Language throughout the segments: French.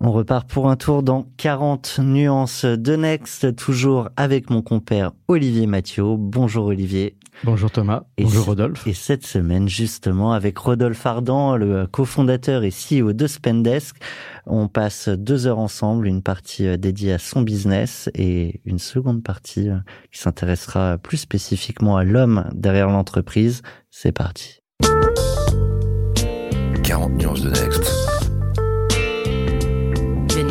On repart pour un tour dans 40 nuances de Next, toujours avec mon compère Olivier Mathieu. Bonjour Olivier. Bonjour Thomas, Et bonjour Rodolphe. Et cette semaine, justement, avec Rodolphe Ardan, le cofondateur et CEO de Spendesk, on passe deux heures ensemble, une partie euh, dédiée à son business et une seconde partie euh, qui s'intéressera plus spécifiquement à l'homme derrière l'entreprise. C'est parti. 40 nuances de Next.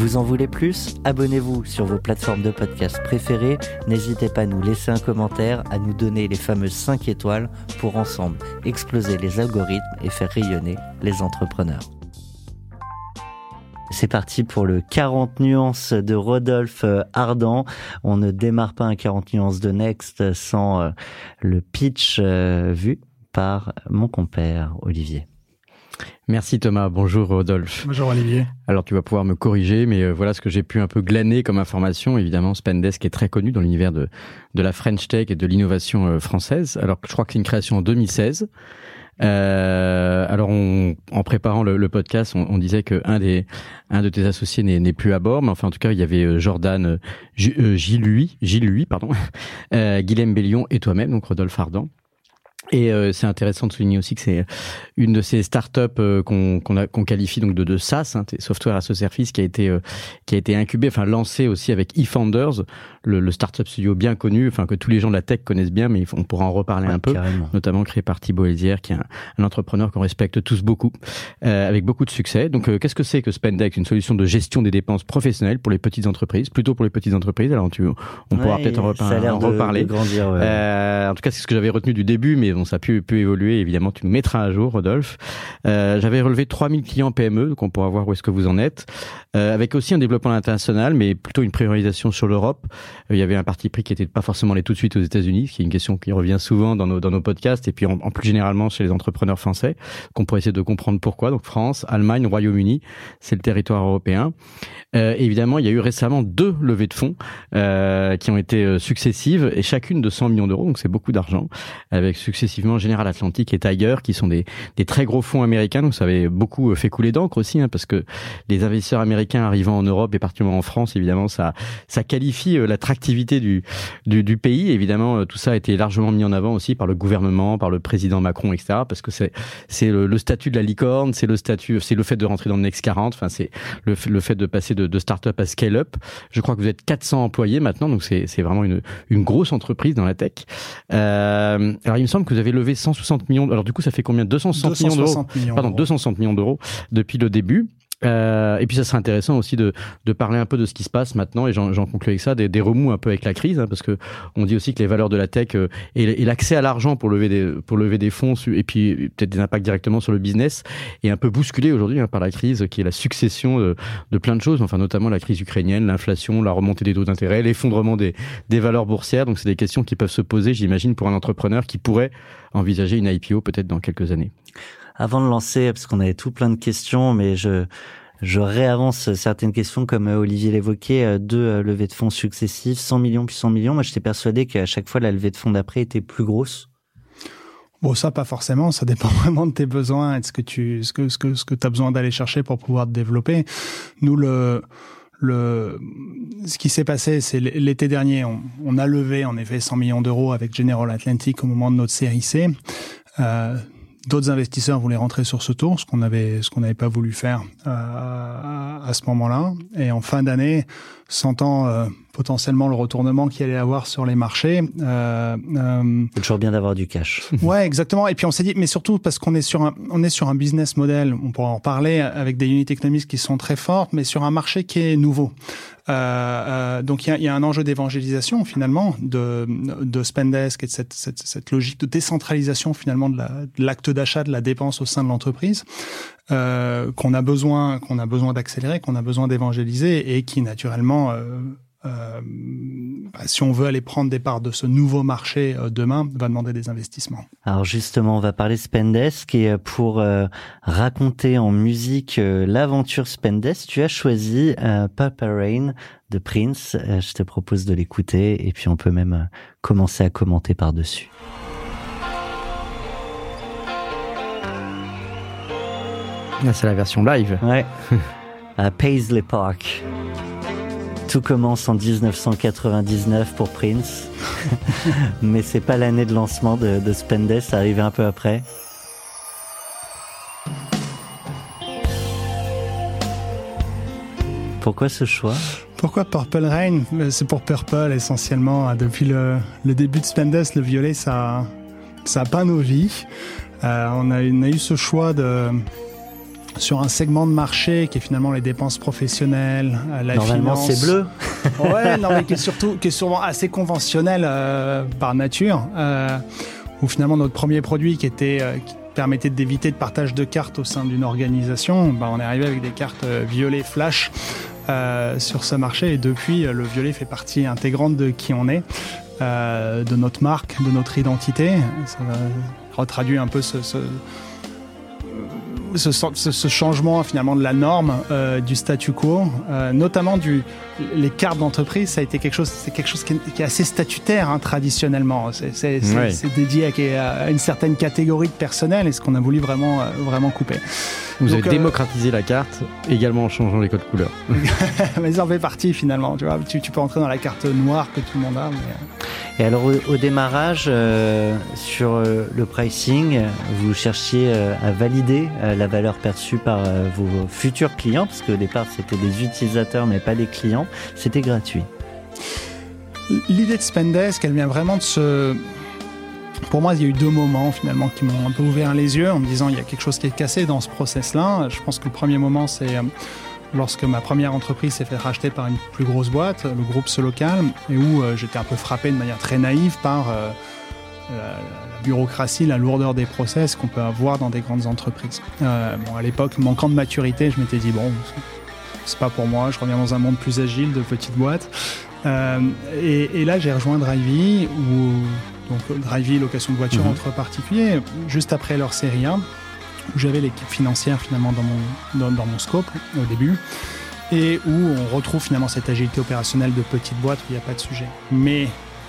Vous en voulez plus? Abonnez-vous sur vos plateformes de podcast préférées. N'hésitez pas à nous laisser un commentaire, à nous donner les fameuses 5 étoiles pour ensemble exploser les algorithmes et faire rayonner les entrepreneurs. C'est parti pour le 40 nuances de Rodolphe euh, Ardan. On ne démarre pas un 40 nuances de Next sans euh, le pitch euh, vu par mon compère Olivier. Merci Thomas, bonjour Rodolphe. Bonjour Olivier. Alors tu vas pouvoir me corriger, mais euh, voilà ce que j'ai pu un peu glaner comme information. Évidemment, Spendesk est très connu dans l'univers de, de la French Tech et de l'innovation euh, française. Alors je crois que c'est une création en 2016. Euh, alors, on, en préparant le, le podcast, on, on disait que un des un de tes associés n'est plus à bord, mais enfin en tout cas, il y avait euh, Jordan euh, Ju- euh, Gilles Lui, Gilles Lui, pardon, euh, Guilhem Bellion et toi-même, donc Rodolphe Ardan. Et euh, c'est intéressant de souligner aussi que c'est une de ces startups euh, qu'on qu'on qualifie donc de, de SaaS, hein, software as a service, qui a été euh, qui a été incubé, enfin lancé aussi avec eFounders, le, le startup studio bien connu, enfin que tous les gens de la tech connaissent bien, mais on pourra en reparler un peu Carrément. notamment créé par Thibaut Elzière, qui est un, un entrepreneur qu'on respecte tous beaucoup, euh, avec beaucoup de succès. Donc, euh, qu'est-ce que c'est que Spendex? Une solution de gestion des dépenses professionnelles pour les petites entreprises, plutôt pour les petites entreprises. Alors, tu, on pourra peut-être en, de- reparler. de grandir. ouais. Euh, en tout cas, c'est ce que j'avais retenu du début, mais ça a pu, évoluer. Évidemment, tu nous mettras à jour, Rodolphe. Euh, j'avais relevé 3000 clients PME, donc on pourra voir où est-ce que vous en êtes. Euh, avec aussi un développement international, mais plutôt une priorisation sur l'Europe. Euh, il y avait un parti pris qui était de pas forcément aller tout de suite aux États-Unis, ce qui est une question qui revient souvent dans nos, podcasts, et puis en, plus généralement chez les entrepreneurs français, qu'on pourrait essayer de comprendre pourquoi. Donc France, Allemagne, Royaume-Uni, c'est le territoire européen. Évidemment, il y a eu récemment deux levées de fonds qui ont été successives et chacune de 100 millions d'euros, donc c'est beaucoup d'argent, avec successivement General Atlantic et Tiger, qui sont des, très gros fonds américains. Donc ça avait beaucoup euh, fait couler d'encre aussi, hein, parce que les investisseurs américains arrivant en Europe et particulièrement en France, évidemment, ça, ça qualifie euh, l'attractivité du, du, pays. Évidemment, euh, tout ça a été largement mis en avant aussi par le gouvernement, par le président Macron, etc. Parce que c'est le, le statut de la licorne, c'est le statut, c'est le fait de rentrer dans le Next 40. Enfin, c'est le, fait- de passer de, de start-up à scale-up. Je crois que vous êtes 400 employés maintenant, donc c'est vraiment une, une grosse entreprise dans la tech. Alors, il me semble que vous avez levé 160 millions. Alors, du coup, ça fait combien? 260 millions d'euros 260 millions. pardon, d'euros. 260 millions d'euros depuis le début. Euh, et puis ça serait intéressant aussi de, de parler un peu de ce qui se passe maintenant, et j'en conclue avec ça, des, des remous un peu avec la crise, hein, parce que on dit aussi que les valeurs de la tech euh, et, l'accès à l'argent pour lever des pour lever des fonds, et puis peut-être des impacts directement sur le business, est un peu bousculé aujourd'hui hein, par la crise, qui est la succession de, de plein de choses, enfin notamment la crise ukrainienne, l'inflation, la remontée des taux d'intérêt, l'effondrement des, des valeurs boursières. Donc c'est des questions qui peuvent se poser, j'imagine, pour un entrepreneur qui pourrait envisager une IPO peut-être dans quelques années. Avant de lancer, parce qu'on avait tout plein de questions, mais je réavance certaines questions comme euh, Olivier l'évoquait, euh, deux euh, levées de fonds successives, 100 millions puis 100 millions. Moi, j'étais persuadé qu'à chaque fois la levée de fonds d'après était plus grosse. Bon, ça, pas forcément. Ça dépend vraiment de tes besoins et de ce que tu, ce que, ce que, ce que as besoin d'aller chercher pour pouvoir te développer. Nous, le, le, ce qui s'est passé, c'est l'été dernier, on, a levé en effet 100 millions d'euros avec General Atlantic au moment de notre série C. D'autres investisseurs voulaient rentrer sur ce tour, ce qu'on avait, ce qu'on n'avait pas voulu faire euh, à ce moment-là. Et en fin d'année, sentant euh, potentiellement le retournement qu'il allait avoir sur les marchés. Euh, euh, c'est toujours bien d'avoir du cash. ouais, exactement. Et puis on s'est dit, mais surtout parce qu'on est sur un, on est sur un business model, on pourra en parler avec des unités économiques qui sont très fortes, mais sur un marché qui est nouveau. Euh, euh, donc il y a, y a, un enjeu d'évangélisation finalement de, de Spendesk et de cette, cette, cette logique de décentralisation finalement de l'acte d'achat, de la dépense au sein de l'entreprise euh, qu'on a besoin qu'on a besoin d'accélérer, qu'on a besoin d'évangéliser et qui naturellement euh, euh, bah, si on veut aller prendre des parts de ce nouveau marché euh, demain, va demander des investissements. Alors justement, on va parler Spendesk et euh, pour raconter en musique l'aventure Spendesk, tu as choisi Purple Rain de Prince. je te propose de l'écouter et puis on peut même commencer à commenter par-dessus. C'est la version live. Ouais. à Paisley Park. Tout commence en 1999 pour Prince, mais c'est pas l'année de lancement de, de Spendes, ça arrivait un peu après. Pourquoi ce choix? Pourquoi Purple Rain? C'est pour Purple essentiellement. Depuis le, le début de Spendes, le violet, ça, ça a pas nos vies. Euh, on, a, on a eu ce choix de sur un segment de marché qui est finalement les dépenses professionnelles, euh, la Normalement, c'est bleu. ouais, non, mais qui est surtout, qui est souvent assez conventionnel euh, par nature. Euh, où finalement notre premier produit qui était euh, qui permettait d'éviter le partage de cartes au sein d'une organisation, bah, on est arrivé avec des cartes euh, violet flash euh, sur ce marché et depuis le violet fait partie intégrante de qui on est, de notre marque, de notre identité. Ça retraduit un peu ce, ce ce, ce, ce, changement finalement de la norme euh, du statu quo, euh, notamment du les cartes d'entreprise, ça a été quelque chose, c'est quelque chose qui est, qui est, assez statutaire hein, traditionnellement. C'est ouais. dédié à, à, une certaine catégorie de personnel et ce qu'on a voulu vraiment euh, vraiment couper. Vous Donc, avez démocratisé la carte également en changeant les codes couleurs. mais ça en fait partie finalement. Tu vois, tu, tu, peux entrer dans la carte noire que tout le monde a. Mais... Et alors au, démarrage euh, sur euh, le pricing, vous cherchiez euh, à valider la valeur perçue par vos futurs clients, parce qu'au départ c'était des utilisateurs mais pas des clients. C'était gratuit. L'idée de Spendesk, elle vient vraiment de ce pour moi, il y a eu deux moments finalement qui m'ont un peu ouvert les yeux en me disant il y a quelque chose qui est cassé dans ce process-là. Je pense que le premier moment, c'est lorsque ma première entreprise s'est fait racheter par une plus grosse boîte, le groupe Solocal, et où euh, j'étais un peu frappé de manière très naïve par euh, la, la, bureaucratie, la lourdeur des process qu'on peut avoir dans des grandes entreprises. Euh, bon, à l'époque, manquant de maturité, je m'étais dit bon, c'est pas pour moi, je reviens dans un monde plus agile de petites boîtes. Et, et, là, j'ai rejoint Drivey, où donc Drivey, location de voiture mmh. entre particuliers, juste après leur série 1, où j'avais l'équipe financière finalement dans mon, dans, dans, mon scope au début, et où on retrouve finalement cette agilité opérationnelle de petite boîte où il n'y a pas de sujet. Mais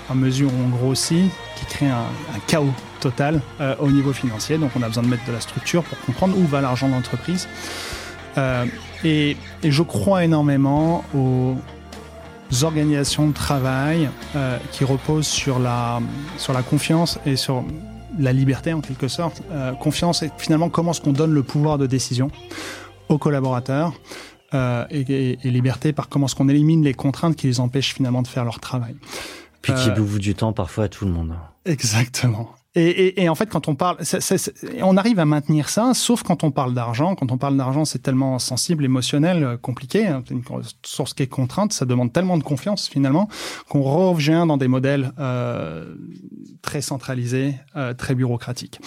à mesure où on grossit, qui crée un, chaos total euh, au niveau financier, donc on a besoin de mettre de la structure pour comprendre où va l'argent de l'entreprise. Euh, et, et, je crois énormément aux, organisations de travail euh, qui reposent sur la, sur la confiance et sur la liberté en quelque sorte. Euh, confiance et finalement comment est-ce qu'on donne le pouvoir de décision aux collaborateurs euh, et, et, et, liberté par comment est-ce qu'on élimine les contraintes qui les empêchent finalement de faire leur travail. Puis qui bouffe du temps parfois à tout le monde. Exactement. Et, et, et, en fait, quand on parle, on arrive à maintenir ça, sauf quand on parle d'argent. Quand on parle d'argent, c'est tellement sensible, émotionnel, euh, compliqué. Hein, une source qui est contrainte. Ça demande tellement de confiance finalement qu'on revient dans des modèles euh, très centralisés, euh, très bureaucratiques.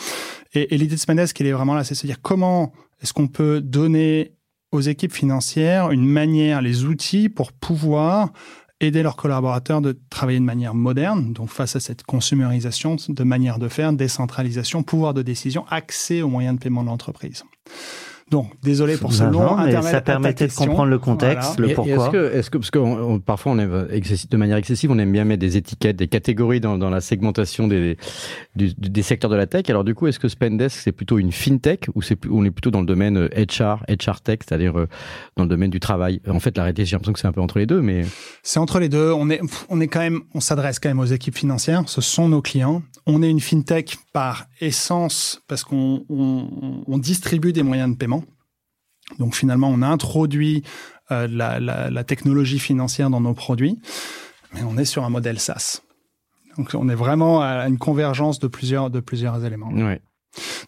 Et, et l'idée de Spendesk, elle est vraiment là, c'est se dire comment est-ce qu'on peut donner aux équipes financières une manière, les outils pour pouvoir aider leurs collaborateurs de travailler de manière moderne, donc face à cette consumérisation de manière de faire, décentralisation, pouvoir de décision, accès aux moyens de paiement de l'entreprise. Donc, désolé pour ce Non, long mais ça ta permettait de comprendre le contexte, Voilà. le pourquoi. Est-ce que, parce que on- on- parfois on aime de manière excessive, on aime bien mettre des étiquettes, des catégories dans, dans la segmentation des, du- des secteurs de la tech. Alors du coup, est-ce que Spendesk c'est plutôt une fintech ou c'est on est plutôt dans le domaine euh, HR, HR tech, c'est-à-dire euh, dans le domaine du travail? En fait, la réalité, j'ai l'impression que c'est un peu entre les deux, mais C'est entre les deux. On est, on est quand même, on s'adresse quand même aux équipes financières. Ce sont nos clients. On est une fintech par essence parce qu'on on, on distribue des moyens de paiement. Donc finalement, on a introduit euh, la, la, la technologie financière dans nos produits, mais on est sur un modèle SaaS. Donc on est vraiment à une convergence de plusieurs de plusieurs éléments. ouais.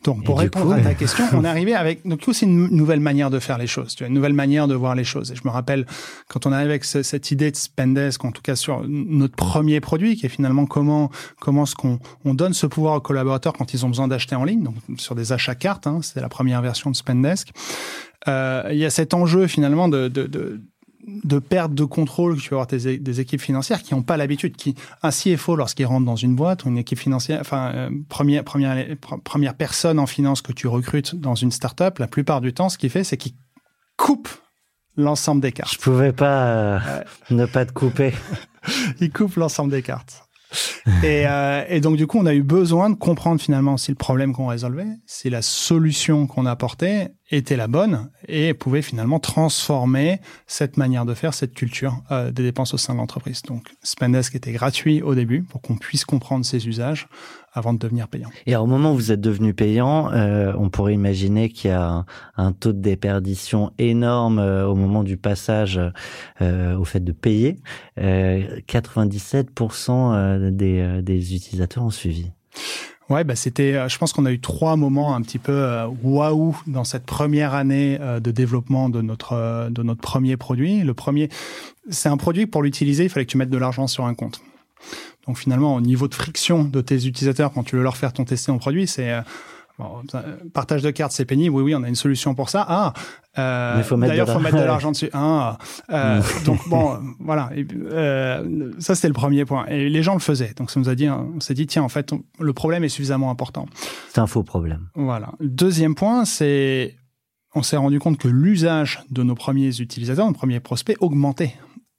Donc, pour Et répondre coup- à ta question, on est arrivé avec. Donc, coup, c'est une nouvelle manière de faire les choses. Tu une nouvelle manière de voir les choses. Et je me rappelle quand on arrive avec ce- cette idée de Spendesk, en tout cas sur notre premier produit, qui est finalement comment comment est-ce qu'on on donne ce pouvoir aux collaborateurs quand ils ont besoin d'acheter en ligne, donc sur des achats cartes. Hein, c'est la première version de Spendesk. Euh, il y a cet enjeu finalement de, de, de de perte de contrôle que tu vas avoir des équipes financières qui n'ont pas l'habitude, qui un CFO lorsqu'il rentre dans une boîte ou une équipe financière, enfin euh, première première pr- première personne en finance que tu recrutes dans une startup, la plupart du temps, ce qu'il fait, c'est qu'il coupe l'ensemble des Je cartes. pouvais pas euh, ne pas te couper. Il coupe l'ensemble des cartes. Et, euh, et donc du coup, on a eu besoin de comprendre finalement si le problème qu'on résolvait, si la solution qu'on apportait était la bonne et pouvait finalement transformer cette manière de faire, cette culture euh, des dépenses au sein de l'entreprise. Donc Spendesk était gratuit au début pour qu'on puisse comprendre ses usages avant de devenir payant. Et au moment où vous êtes devenu payant, euh, on pourrait imaginer qu'il y a un, un taux de déperdition énorme euh, au moment du passage euh, au fait de payer. Euh, 97% euh, des, des utilisateurs ont suivi. Ouais, bah c'était. Je pense qu'on a eu trois moments un petit peu waouh dans cette première année de développement de notre de notre premier produit. Le premier, c'est un produit pour l'utiliser, il fallait que tu mettes de l'argent sur un compte. Donc finalement, au niveau de friction de tes utilisateurs quand tu veux leur faire ton tester ton produit, c'est euh, bon, partage de cartes, c'est pénible. Oui, oui, on a une solution pour ça. Ah, euh, d'ailleurs, faut mettre de l'argent dessus. Ah, euh, donc bon, voilà. Et, euh, ça, c'était le premier point. Et les gens le faisaient. Donc ça nous a dit, on s'est dit, tiens, en fait, on- le problème est suffisamment important. C'est un faux problème. Voilà. Deuxième point, c'est on s'est rendu compte que l'usage de nos premiers utilisateurs, nos premiers prospects, augmentait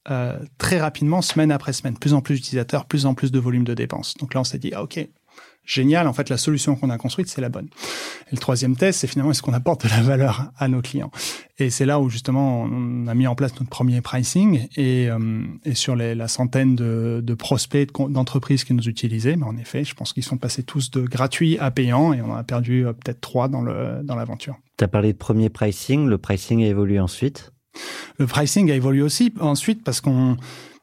euh, très rapidement, semaine après semaine. Plus en plus d'utilisateurs, plus en plus de volume de dépenses. Donc là, on s'est dit, ah, OK, génial, en fait, la solution qu'on a construite, c'est la bonne. Et le troisième test, c'est finalement, est-ce qu'on apporte de la valeur à nos clients? Et c'est là où, justement, on a mis en place notre premier pricing et, euh, sur la centaine de, prospects d'entreprises qui nous utilisaient, mais en effet, je pense qu'ils sont passés tous de gratuit à payant et on en a perdu euh, peut-être trois dans le dans l'aventure. Tu as parlé de premier pricing, le pricing a évolué ensuite? Le pricing a évolué aussi ensuite parce qu'on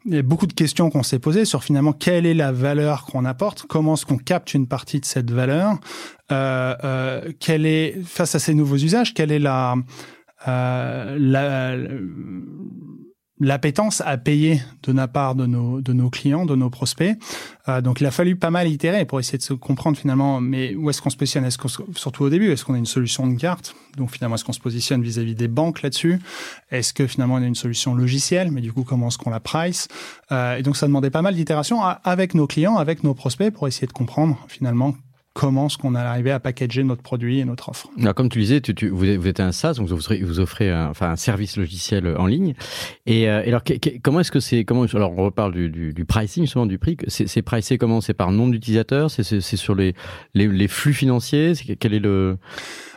y a beaucoup de questions qu'on s'est posées sur finalement quelle est la valeur qu'on apporte, comment est-ce qu'on capte une partie de cette valeur, euh, euh, quelle est face à ces nouveaux usages, quelle est la euh, la l'appétence à payer de la part de nos de nos clients, de nos prospects. Euh, donc il a fallu pas mal itérer pour essayer de se comprendre finalement, mais où est-ce qu'on se positionne? Est-ce qu'on surtout au début, est-ce qu'on a une solution de carte? Donc finalement, est-ce qu'on se positionne vis-à-vis des banques là-dessus? Est-ce que finalement on a une solution logicielle? Mais du coup, comment est-ce qu'on la price? Euh, Et donc ça demandait pas mal d'itérations a- avec nos clients, avec nos prospects, pour essayer de comprendre finalement comment est-ce qu'on est arrivé à packager notre produit et notre offre. Alors, comme tu disais, tu, tu, vous, êtes, un SaaS, donc vous offrez, vous offrez un, enfin, un service logiciel en ligne. Et, euh, alors, que- que- comment est-ce que c'est comment Alors, on reparle du, du, du pricing, justement, du prix. C'est, c'est pricé comment? C'est par nombre d'utilisateurs? C'est, c'est, c'est sur les, les, les flux financiers? Quel est le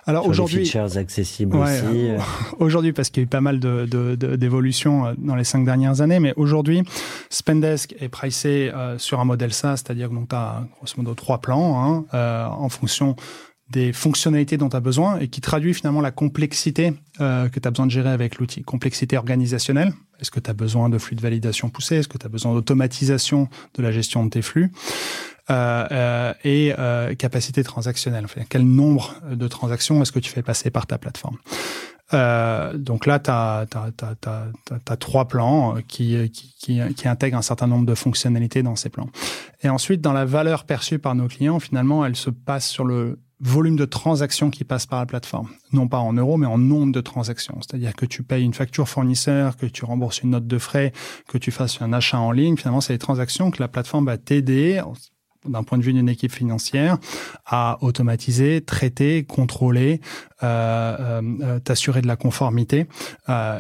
Alors aujourd'hui, features accessibles Ouais, aussi. aujourd'hui parce qu'il y a eu pas mal de, de, de- d'évolutions euh, dans les cinq dernières années, mais aujourd'hui, Spendesk est pricé euh, sur un modèle SaaS, c'est-à-dire que tu as grosso modo trois plans hein, euh, en fonction des fonctionnalités dont tu as besoin et qui traduit finalement la complexité euh, que tu as besoin de gérer avec l'outil. Complexité organisationnelle, est-ce que tu as besoin de flux de validation poussés Est-ce que tu as besoin d'automatisation de la gestion de tes flux? Et euh, capacité transactionnelle. Enfin, quel nombre de transactions est-ce que tu fais passer par ta plateforme? Euh, donc là, tu as, trois plans euh, qui, qui, qui, qui intègrent un certain nombre de fonctionnalités dans ces plans. Et ensuite, dans la valeur perçue par nos clients, finalement, elle se passe sur le volume de transactions qui passent par la plateforme. Non pas en euros, mais en nombre de transactions. C'est-à-dire que tu payes une facture fournisseur, que tu rembourses une note de frais, que tu fasses un achat en ligne. Finalement, c'est les transactions que la plateforme va t'aider d'un point de vue d'une équipe financière, à automatiser, traiter, contrôler, euh, euh, t'assurer de la conformité.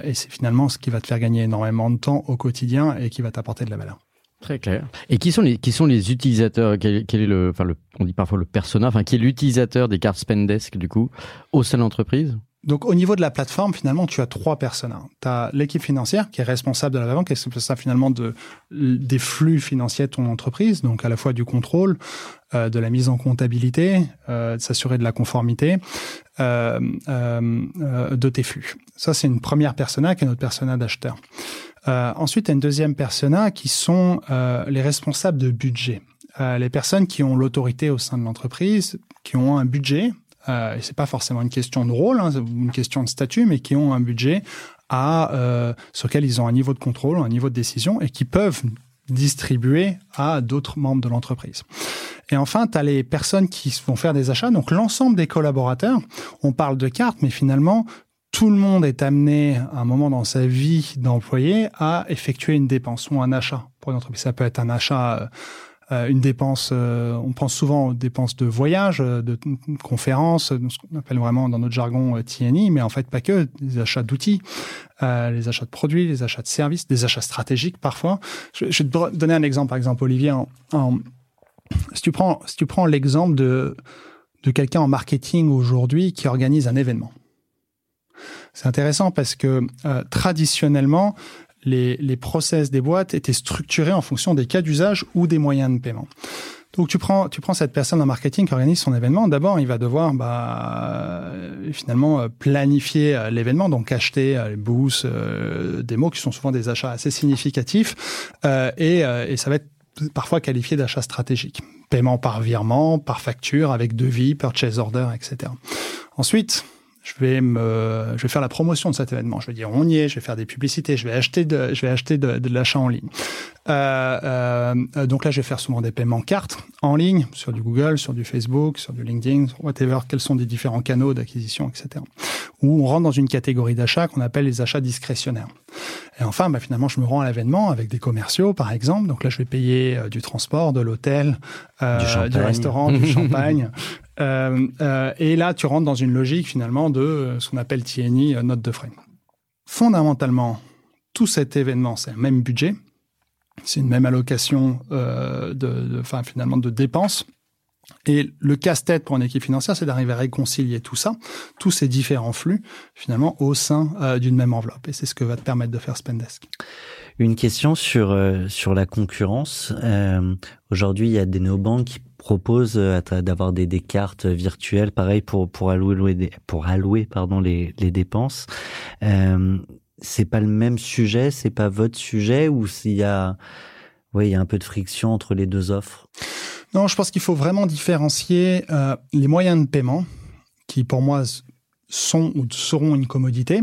et c'est finalement ce qui va te faire gagner énormément de temps au quotidien et qui va t'apporter de la valeur. Très clair. Et qui sont les, qui sont les utilisateurs quel, est le, enfin le, on dit parfois le persona, enfin qui est l'utilisateur des cartes Spendesk du coup au sein de l'entreprise? Donc, au niveau de la plateforme, finalement, tu as trois personnes. Tu as l'équipe financière qui est responsable de la banque, et c'est ça finalement de, des flux financiers de ton entreprise, donc à la fois du contrôle, euh, de la mise en comptabilité, euh, de s'assurer de la conformité euh, euh, de tes flux. Ça, c'est une première persona qui est notre persona d'acheteur. Euh, ensuite, tu as une deuxième persona qui sont euh, les responsables de budget. les personnes qui ont l'autorité au sein de l'entreprise, qui ont un budget, euh, et c'est pas forcément une question de rôle, hein, une question de statut, mais qui ont un budget euh, sur lequel ils ont un niveau de contrôle, un niveau de décision, et qui peuvent distribuer à d'autres membres de l'entreprise. Et enfin, tu as les personnes qui vont faire des achats, donc l'ensemble des collaborateurs. On parle de cartes, mais finalement, tout le monde est amené à un moment dans sa vie d'employé à effectuer une dépense ou un achat pour une entreprise. Ça peut être un achat euh, euh, une dépense, euh, on pense souvent aux dépenses de voyage, euh, de conférences, ce qu'on appelle vraiment dans notre jargon TNI, mais en fait pas que, des achats d'outils, les achats de produits, les achats de services, des achats stratégiques parfois. Je, vais te donner un exemple, par exemple, Olivier, si tu prends, si tu prends l'exemple de, de quelqu'un en marketing aujourd'hui qui organise un événement. C'est intéressant parce que traditionnellement, les, les process des boîtes étaient structurés en fonction des cas d'usage ou des moyens de paiement. Donc tu prends, tu prends cette personne en marketing qui organise son événement. D'abord, il va devoir bah, euh, finalement euh, planifier euh, l'événement, donc acheter les boosts, des mots qui sont souvent des achats assez significatifs, et, et ça va être parfois qualifié d'achat stratégique. Paiement par virement, par facture, avec devis, purchase order, etc. Ensuite, je vais me, je vais faire la promotion de cet événement. Je vais dire on y est, je vais faire des publicités, je vais acheter de, je vais acheter de, de l'achat en ligne. Euh, euh, donc là, je vais faire souvent des paiements cartes en ligne sur du Google, sur du Facebook, sur du LinkedIn, whatever. Quels sont les différents canaux d'acquisition, etc. Où on rentre dans une catégorie d'achat qu'on appelle les achats discrétionnaires. Et enfin, bah, finalement, je me rends à l'événement avec des commerciaux, par exemple. Donc là, je vais payer euh, du transport, de l'hôtel, euh, du, restaurant, du champagne. Euh, euh, et là, tu rentres dans une logique finalement de ce qu'on appelle TNI, note de frais. Fondamentalement, tout cet événement, c'est un même budget, c'est une même allocation euh, de, enfin, finalement de dépenses. Et le casse-tête pour une équipe financière, c'est d'arriver à réconcilier tout ça, tous ces différents flux, finalement, au sein d'une même enveloppe. Et c'est ce que va te permettre de faire Spendesk. Une question sur sur la concurrence. Aujourd'hui, il y a des néobanques qui propose euh, d'avoir des, des, cartes virtuelles, pareil pour pour allouer pour allouer pardon les, les dépenses. C'est pas le même sujet, c'est pas votre sujet ou s'il y a oui il y a un peu de friction entre les deux offres? Non, je pense qu'il faut vraiment différencier euh, les moyens de paiement qui pour moi sont ou seront une commodité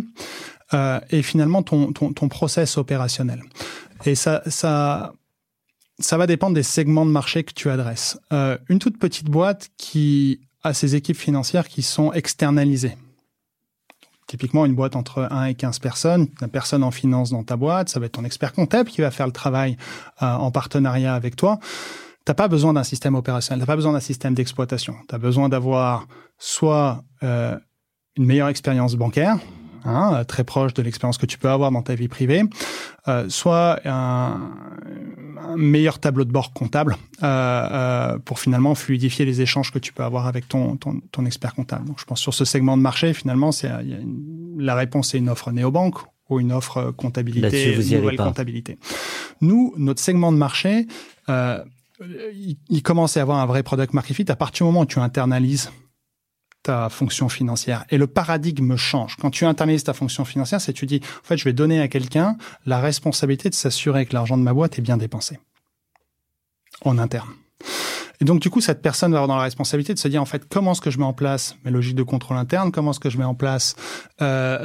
euh, et finalement ton, ton, ton process opérationnel. Et ça, ça, ça va dépendre des segments de marché que tu adresses. Euh, une toute petite boîte qui a ses équipes financières qui sont externalisées. Typiquement, une boîte entre 1 et 15 personnes, une personne en finance dans ta boîte, ça va être ton expert comptable qui va faire le travail euh, en partenariat avec toi. T'as pas besoin d'un système opérationnel, t'as pas besoin d'un système d'exploitation. Tu as besoin d'avoir soit euh, une meilleure expérience bancaire, hein, très proche de l'expérience que tu peux avoir dans ta vie privée, euh, soit un, un meilleur tableau de bord comptable euh, euh, pour finalement fluidifier les échanges que tu peux avoir avec ton, ton, ton expert comptable. Donc je pense sur ce segment de marché, finalement, c'est la réponse est une offre néobanque ou une offre comptabilité, nouvelle comptabilité. Nous, notre segment de marché, euh, il, il, commence à avoir un vrai product market fit à partir du moment où tu internalises ta fonction financière. Et le paradigme change. Quand tu internalises ta fonction financière, c'est tu dis, en fait, je vais donner à quelqu'un la responsabilité de s'assurer que l'argent de ma boîte est bien dépensé. En interne. Et donc, du coup, cette personne va avoir la responsabilité de se dire, en fait, comment est-ce que je mets en place mes logiques de contrôle interne, comment est-ce que je mets en place euh,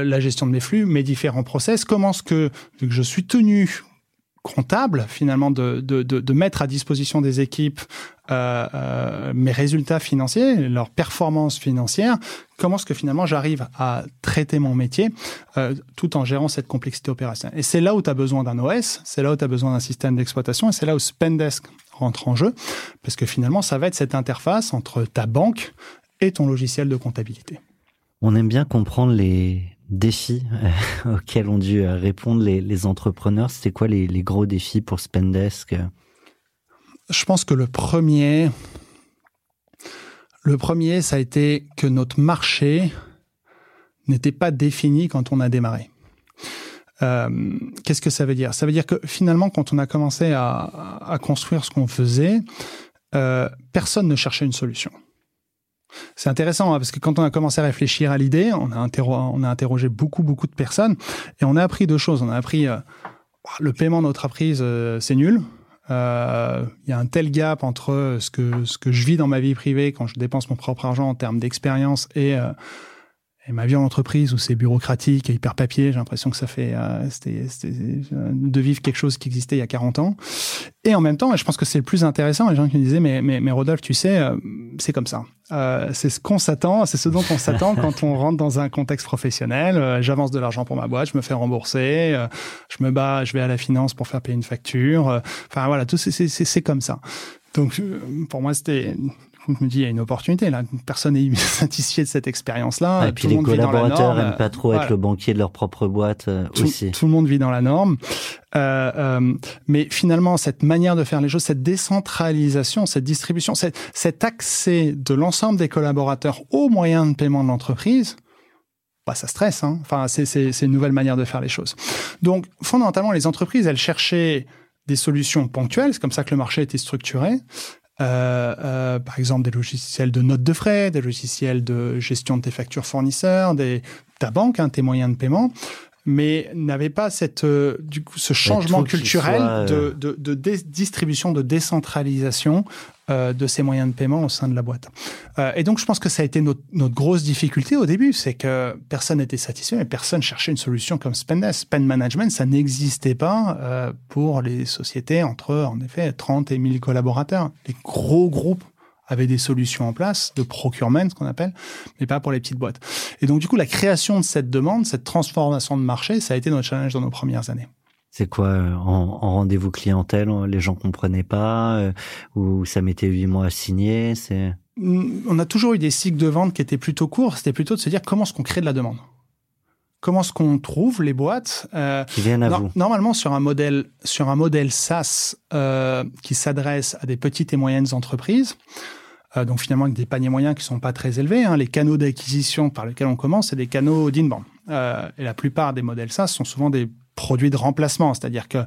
euh, la gestion de mes flux, mes différents process, comment est-ce que, vu que je suis tenu comptable finalement de, de, de, mettre à disposition des équipes euh, euh, mes résultats financiers, leur performance financière, comment est-ce que finalement j'arrive à traiter mon métier euh, tout en gérant cette complexité opérationnelle? Et c'est là où tu as besoin d'un OS, c'est là où tu as besoin d'un système d'exploitation, et c'est là où Spendesk rentre en jeu, parce que finalement, ça va être cette interface entre ta banque et ton logiciel de comptabilité. On aime bien comprendre les défis euh, auxquels ont dû euh, répondre les, entrepreneurs? C'était quoi les, gros défis pour Spendesk? Je pense que le premier, le premier, ça a été que notre marché n'était pas défini quand on a démarré. Euh, qu'est-ce que ça veut dire? Ça veut dire que finalement, quand on a commencé à, construire ce qu'on faisait, personne ne cherchait une solution. C'est intéressant hein, parce que quand on a commencé à réfléchir à l'idée, on a, interrogé beaucoup, beaucoup de personnes et on a appris deux choses. On a appris euh, le paiement d'entreprise, c'est nul. Il y a un tel gap entre ce que, ce que je vis dans ma vie privée quand je dépense mon propre argent en termes d'expérience et et ma vie en entreprise où c'est bureaucratique et hyper papier, j'ai l'impression que ça fait euh, c'était, euh, de vivre quelque chose qui existait il y a 40 ans. Et en même temps, et je pense que c'est le plus intéressant, les gens qui me disaient mais mais, mais Rodolphe, tu sais, euh, c'est comme ça. Euh, c'est ce qu'on s'attend, c'est ce dont on s'attend quand on rentre dans un contexte professionnel. j'avance de l'argent pour ma boîte, je me fais rembourser, je me bats, je vais à la finance pour faire payer une facture. Enfin voilà, tout c'est comme ça. Donc pour moi, c'était je me dis, il y a une opportunité là. Personne n'est satisfait de cette expérience-là. et puis les collaborateurs n'aiment pas trop être le banquier de leur propre boîte euh, aussi. Tout le monde vit dans la norme. Euh, euh, mais finalement, cette manière de faire les choses, cette décentralisation, cette distribution, cet accès de l'ensemble des collaborateurs aux moyens de paiement de l'entreprise, bah, ça stresse. Hein. Enfin, c'est une nouvelle manière de faire les choses. Donc, fondamentalement, les entreprises, elles cherchaient des solutions ponctuelles. C'est comme ça que le marché était structuré. Euh, euh, par exemple des logiciels de notes de frais, des logiciels de gestion de tes factures fournisseurs, des, ta banque, hein, tes moyens de paiement mais n'avait pas cette euh, du coup ce changement culturel de, de, de distribution, de décentralisation de ces moyens de paiement au sein de la boîte. Euh, et donc je pense que ça a été notre, notre grosse difficulté au début, c'est que personne n'était satisfait, mais personne cherchait une solution comme Spendesk. Spend Management, ça n'existait pas euh, pour les sociétés entre en effet 30 et 1000 collaborateurs. Les gros groupes avait des solutions en place de procurement, ce qu'on appelle, mais pas pour les petites boîtes. Et donc, du coup, la création de cette demande, cette transformation de marché, ça a été notre challenge dans nos premières années. C'est quoi euh, en, rendez-vous clientèle Les gens comprenaient pas euh, ou ça mettait huit mois à signer C'est mm, on a toujours eu des cycles de vente qui étaient plutôt courts. C'était plutôt de se dire comment est-ce qu'on crée de la demande? Comment est-ce qu'on trouve les boîtes euh, qui viennent à vous Normalement, sur un modèle sur un modèle SaaS euh, qui s'adresse à des petites et moyennes entreprises, euh, donc finalement avec des paniers moyens qui sont pas très élevés. Hein, les canaux d'acquisition par lesquels on commence, c'est des canaux d'inbound. Et la plupart des modèles SaaS sont souvent des produits de remplacement, c'est-à-dire que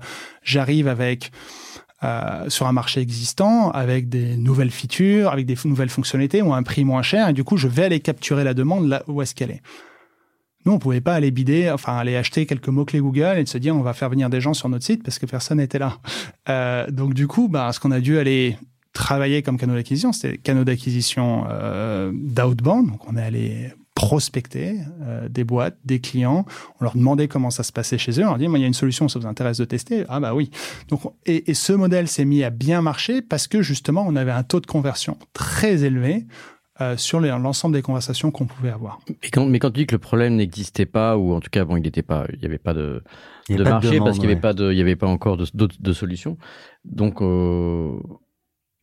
j'arrive avec euh, sur un marché existant avec des nouvelles features, avec des nouvelles fonctionnalités ou un prix moins cher, et du coup je vais aller capturer la demande là où est-ce qu'elle est. Nous, on pouvait pas aller bider, enfin aller acheter quelques mots-clés Google et se dire on va faire venir des gens sur notre site parce que personne n'était là. Euh, donc du coup, bah, ce qu'on a dû aller travailler comme canaux d'acquisition, c'était canaux d'acquisition euh, d'outbound. Donc on est allé prospecter euh, des boîtes, des clients. On leur demandait comment ça se passait chez eux. On leur dit, il y a une solution, ça vous intéresse de tester? Ah bah oui. Donc, et, et ce modèle s'est mis à bien marcher parce que justement, on avait un taux de conversion très élevé euh, sur l'ensemble des conversations qu'on pouvait avoir. Mais quand, mais quand tu dis que le problème n'existait pas, ou en tout cas, bon, il n'était pas, il n'y avait pas de, de marché parce qu'il n'y avait pas de, il y avait pas encore de, de, de solutions. Donc, euh,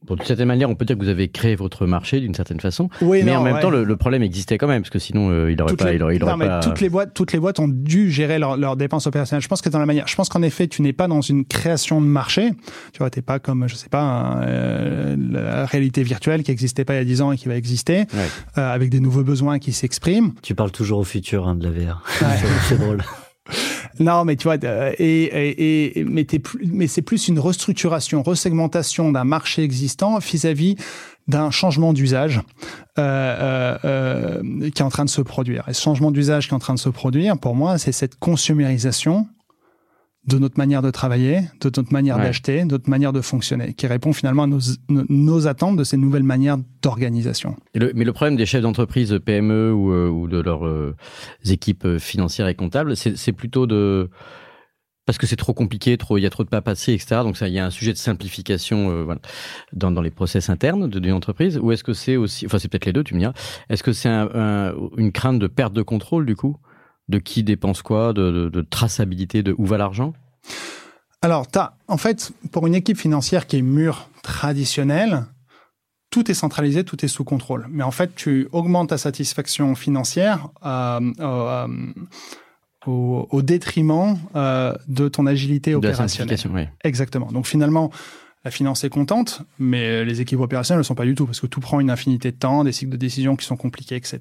Bon, d'une certaine manière, on peut dire que vous avez créé votre marché d'une certaine façon, oui, mais en même temps, le, problème existait quand même, parce que sinon, euh, il n'aurait pas, il aurait, il non, mais Toutes les boîtes, toutes les boîtes ont dû gérer leurs dépenses opérationnelles. Je pense que dans la manière, je pense qu'en effet, tu n'es pas dans une création de marché. Tu vois, t'es pas comme, je sais pas, euh, la réalité virtuelle qui existait pas il y a 10 ans et qui va exister, euh, avec des nouveaux besoins qui s'expriment. Tu parles toujours au futur hein, de la VR. C'est drôle. Non, mais tu vois, euh, et, et, et mais, mais c'est plus une restructuration, resegmentation d'un marché existant vis-à-vis d'un changement d'usage euh, euh, euh, qui est en train de se produire. Et ce changement d'usage qui est en train de se produire, pour moi, c'est cette consumérisation de notre manière de travailler, de notre manière d'acheter, de notre manière de fonctionner, qui répond finalement à nos, nos attentes de ces nouvelles manières d'organisation. mais le problème des chefs d'entreprise PME ou, euh, ou de leurs euh, équipes financières et comptables, c'est plutôt de parce que c'est trop compliqué, trop il y a trop de papiers, etc. Donc ça, il y a un sujet de simplification euh, voilà, dans, dans les process internes d'une entreprise. Ou est-ce que c'est aussi, enfin c'est peut-être les deux, tu me diras. Est-ce que c'est un, une crainte de perte de contrôle du coup? De qui dépense quoi, de, de, traçabilité de où va l'argent? Alors, as, en fait, pour une équipe financière qui est mûre traditionnel, tout est centralisé, tout est sous contrôle. Mais en fait, tu augmentes ta satisfaction financière euh, euh, au, au, détriment euh, de ton agilité De la opérationnelle. oui. Exactement. Donc finalement, la finance est contente, mais les équipes opérationnelles ne sont pas du tout, parce que tout prend une infinité de temps, des cycles de décision qui sont compliqués, etc.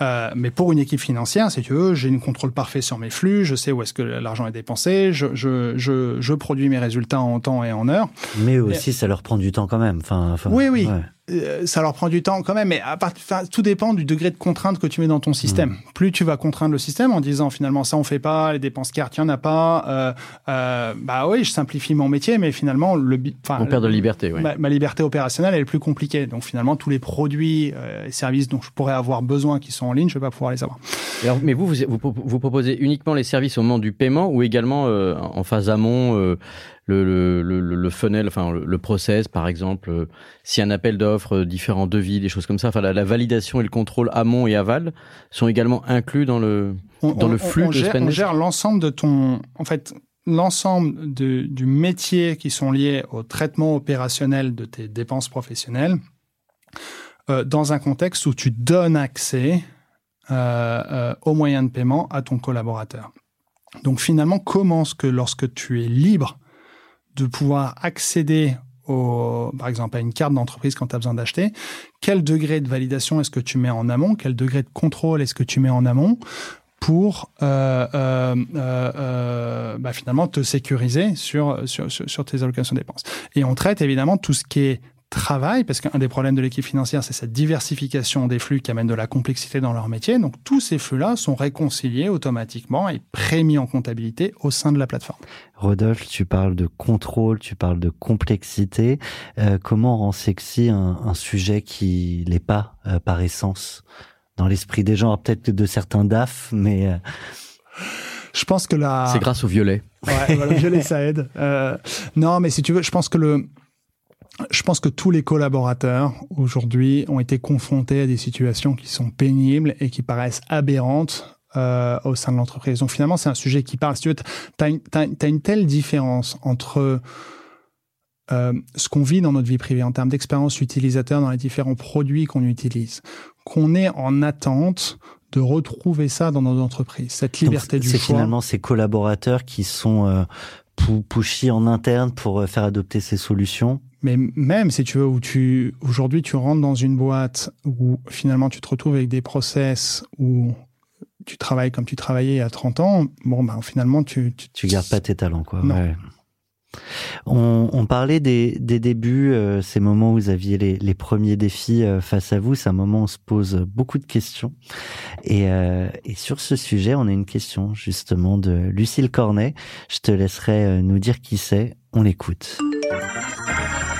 Euh, mais pour une équipe financière, si tu veux, j'ai une contrôle parfait sur mes flux, je sais où est-ce que l'argent est dépensé, je, je, je, je produis mes résultats en temps et en heure. Mais aussi, ça leur prend du temps quand même. Enfin, enfin, Oui, oui. ouais. Euh, ça leur prend du temps quand même, mais à part, tout dépend du degré de contrainte que tu mets dans ton système. Mmh. Plus tu vas contraindre le système en disant finalement ça on fait pas, les dépenses cartes il y en a pas, euh, euh, bah oui je simplifie mon métier, mais finalement le, On perd de liberté, oui. ma, ma liberté opérationnelle elle est plus compliquée. Donc finalement tous les produits euh, et services dont je pourrais avoir besoin qui sont en ligne, je vais pas pouvoir les avoir. Alors, mais vous, vous, vous, vous proposez uniquement les services au moment du paiement ou également euh, en phase amont euh, le, le, le, funnel, enfin le, process par exemple, euh, si un appel d'offres, euh, différents devis, des choses comme ça, enfin la, la validation et le contrôle amont et aval sont également inclus dans le On, dans on- le flux on de gère, on gère l'ensemble de ton, en fait, l'ensemble du métier qui sont liés au traitement opérationnel de tes dépenses professionnelles euh, dans un contexte où tu donnes accès euh, euh, aux moyens de paiement à ton collaborateur. Donc finalement, comment est-ce que lorsque tu es libre de pouvoir accéder au, par exemple, à une carte d'entreprise quand tu as besoin d'acheter, quel degré de validation est-ce que tu mets en amont, quel degré de contrôle est-ce que tu mets en amont pour euh, euh, euh, euh, bah, finalement te sécuriser sur, sur, sur, sur tes allocations de dépenses? Et on traite évidemment tout ce qui est travail, parce qu'un des problèmes de l'équipe financière, c'est cette diversification des flux qui amène de la complexité dans leur métier. Donc tous ces flux-là sont réconciliés automatiquement et prémis en comptabilité au sein de la plateforme. Rodolphe, tu parles de contrôle, tu parles de complexité. Euh, comment rend sexy un, un sujet qui l'est pas euh, par essence? Dans l'esprit des gens Peut-être que de certains DAF, mais euh, Je pense que la... C'est grâce au violet. Ouais, voilà, le violet, ça aide. Euh, non, mais si tu veux, je pense que le, je pense que tous les collaborateurs aujourd'hui ont été confrontés à des situations qui sont pénibles et qui paraissent aberrantes euh, au sein de l'entreprise. Donc finalement, c'est un sujet qui parle. Si tu veux, t'as une, telle différence entre euh, ce qu'on vit dans notre vie privée en termes d'expérience utilisateur dans les différents produits qu'on utilise, qu'on est en attente de retrouver ça dans nos entreprises, cette liberté donc, du c'est choix. finalement ces collaborateurs qui sont euh, pushy en interne pour euh, faire adopter ces solutions. Mais même si tu veux, où tu aujourd'hui tu rentres dans une boîte où finalement tu te retrouves avec des process où tu travailles comme tu travaillais a 30 ans, bon ben finalement tu tu, Tu gardes pas tes talents, quoi. Non. Ouais. On, on parlait des, des débuts, euh, ces moments où vous aviez les, les premiers défis euh, face à vous. C'est un moment où on se pose beaucoup de questions. Et, euh, et sur ce sujet, on a une question justement de Lucille Cornet. Je te laisserai euh, nous dire qui c'est. On l'écoute.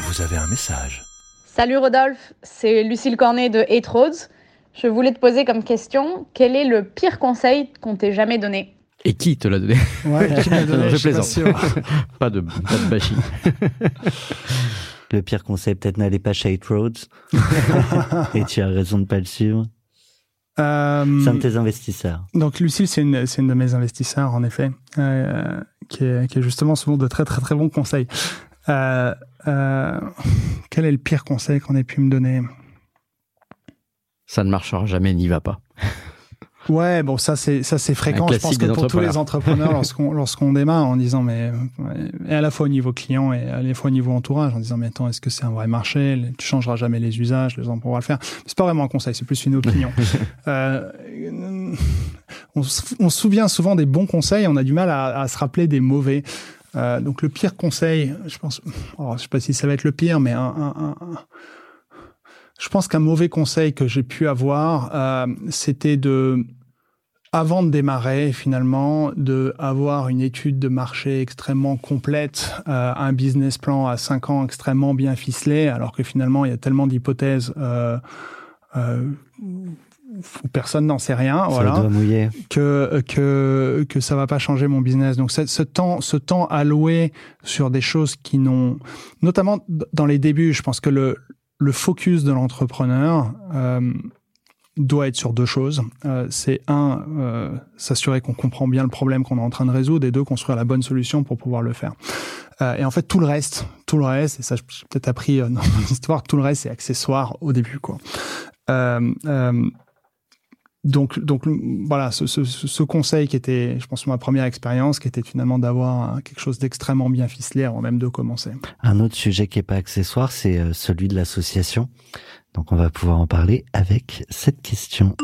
Vous avez un message. Salut Rodolphe, c'est Lucille Cornet de Hate Roads. Je voulais te poser comme question, quel est le pire conseil qu'on t'ait jamais donné? Et qui te l'a donné ouais, qui m'a donné, Je plaisante. Pas de, pas de bashing. Le pire conseil, peut-être n'allez pas chez Roads. et tu as raison de pas le suivre. Euh, C'est un de tes investisseurs. donc Lucille, c'est une, c'est une de mes investisseurs en effet, euh, qui, est, qui est justement souvent de très très très bons conseils. Euh, euh, quel est le pire conseil qu'on ait pu me donner? Ça ne marchera jamais, n'y va pas. Ouais, bon, ça c'est ça c'est fréquent. Je pense que pour tous les entrepreneurs. lorsqu'on lorsqu'on démarre en disant mais et à la fois au niveau client et à la fois au niveau entourage, en disant mais attends, est-ce que c'est un vrai marché? Tu changeras jamais les usages, les gens pourront le faire. C'est pas vraiment un conseil, c'est plus une opinion. euh, on, se- on se souvient souvent des bons conseils, on a du mal à, à se rappeler des mauvais. Euh, donc le pire conseil, je pense, oh, je sais pas si ça va être le pire, mais un, un- un- un- je pense qu'un mauvais conseil que j'ai pu avoir, euh, c'était de, avant de démarrer, finalement, de avoir une étude de marché extrêmement complète, euh, un business plan à cinq ans extrêmement bien ficelé, alors que finalement, il y a tellement d'hypothèses euh, euh, où personne n'en sait rien. Ça voilà que que que ça va pas changer mon business. Donc ce, ce temps ce temps alloué sur des choses qui n'ont notamment dans les débuts, je pense que le le focus de l'entrepreneur euh, doit être sur deux choses. Euh, c'est un, euh, s'assurer qu'on comprend bien le problème qu'on est en train de résoudre, et deux, construire la bonne solution pour pouvoir le faire. Et en fait, tout le reste, tout le reste, et ça, j'ai peut-être appris dans mon histoire, tout le reste, c'est accessoire au début, quoi. Donc, donc voilà, ce, ce, ce, conseil qui était, je pense, ma première expérience, qui était finalement d'avoir quelque chose d'extrêmement bien ficelé avant même de commencer. Un autre sujet qui est pas accessoire, c'est celui de l'association. Donc, on va pouvoir en parler avec cette question.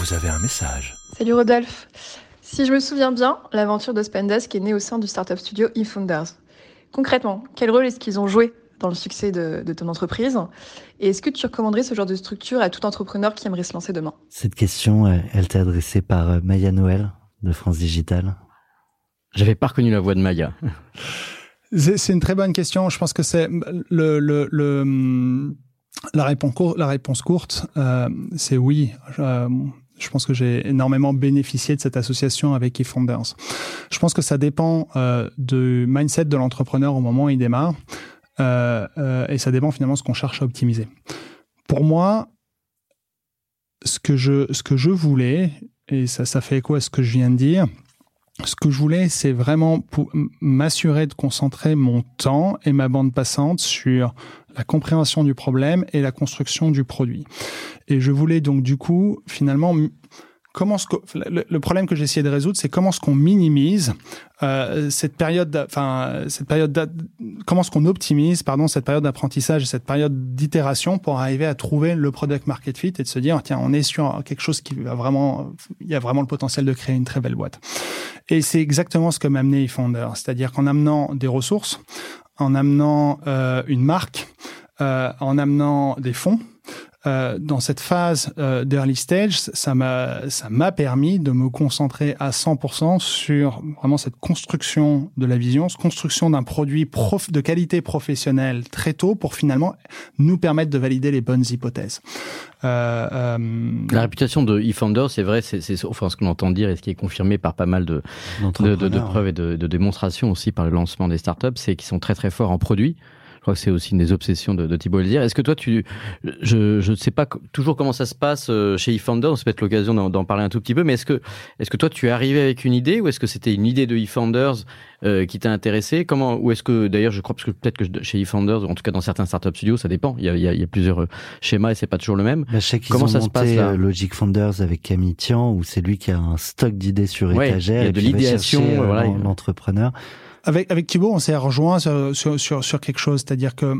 Vous avez un message. Salut Rodolphe. Si je me souviens bien, l'aventure de Spendesk est née au sein du startup studio eFounders. Concrètement, quel rôle est-ce qu'ils ont joué? Dans le succès de, ton entreprise Et est-ce que tu recommanderais ce genre de structure à tout entrepreneur qui aimerait se lancer demain? Cette question, elle t'est adressée par euh, Maya Noël de France Digital. J'avais pas reconnu la voix de Maya. C'est une très bonne question. Je pense que c'est le, le, le, la réponse, la réponse courte, euh, c'est oui. Euh, je pense que j'ai énormément bénéficié de cette association avec eFounders. Je pense que ça dépend euh, du mindset de l'entrepreneur au moment où il démarre, euh, euh, et ça dépend finalement de ce qu'on cherche à optimiser. Pour moi, ce que je, ce que je voulais, et ça, ça fait écho à ce que je viens de dire, ce que je voulais, c'est vraiment m'assurer de concentrer mon temps et ma bande passante sur la compréhension du problème et la construction du produit. Et je voulais donc du coup finalement comment ce le, problème que essayé de résoudre, c'est comment ce qu'on minimise euh, cette période, enfin cette période, comment ce qu'on optimise, pardon, cette période d'apprentissage et cette période d'itération pour arriver à trouver le product market fit et de se dire tiens, on est sur quelque chose qui va vraiment, il y a vraiment le potentiel de créer une très belle boîte. Et c'est exactement ce que m'a amené eFounder, c'est-à-dire qu'en amenant des ressources, en amenant euh, une marque, euh, en amenant des fonds. Euh, dans cette phase euh, d'early stage, ça m'a ça m'a permis de me concentrer à 100% sur vraiment cette construction de la vision, cette construction d'un produit prof, de qualité professionnelle très tôt pour finalement nous permettre de valider les bonnes hypothèses. Euh, euh la réputation de eFounder, c'est vrai, c'est enfin ce qu'on entend dire et ce qui est confirmé par pas mal de de, de, de, preuves et de, de démonstrations aussi par le lancement des startups, c'est qu'ils sont très très forts en produits crois que c'est aussi une des obsessions de, de Thibault Elzire. Est-ce que toi, tu, je ne sais pas toujours comment ça se passe euh, chez eFounder, c'est peut-être l'occasion d'en parler un tout petit peu, mais est-ce que, est-ce que toi, tu es arrivé avec une idée ou est-ce que c'était une idée de eFounders euh, qui t'a intéressé? Comment, ou est-ce que, d'ailleurs, je crois, parce que peut-être que chez eFounders, en tout cas dans certains startup studios, ça dépend. Il y a, il y a, plusieurs euh, schémas et c'est pas toujours le même. Bah, comment ça se passe là? Logic Founders avec Camille Tian, où c'est lui qui a un stock d'idées sur étagère. Il y a de l'idéation, voilà, l'entrepreneur. Avec, avec Thibault, on s'est rejoint sur, sur, sur, sur quelque chose, c'est-à-dire que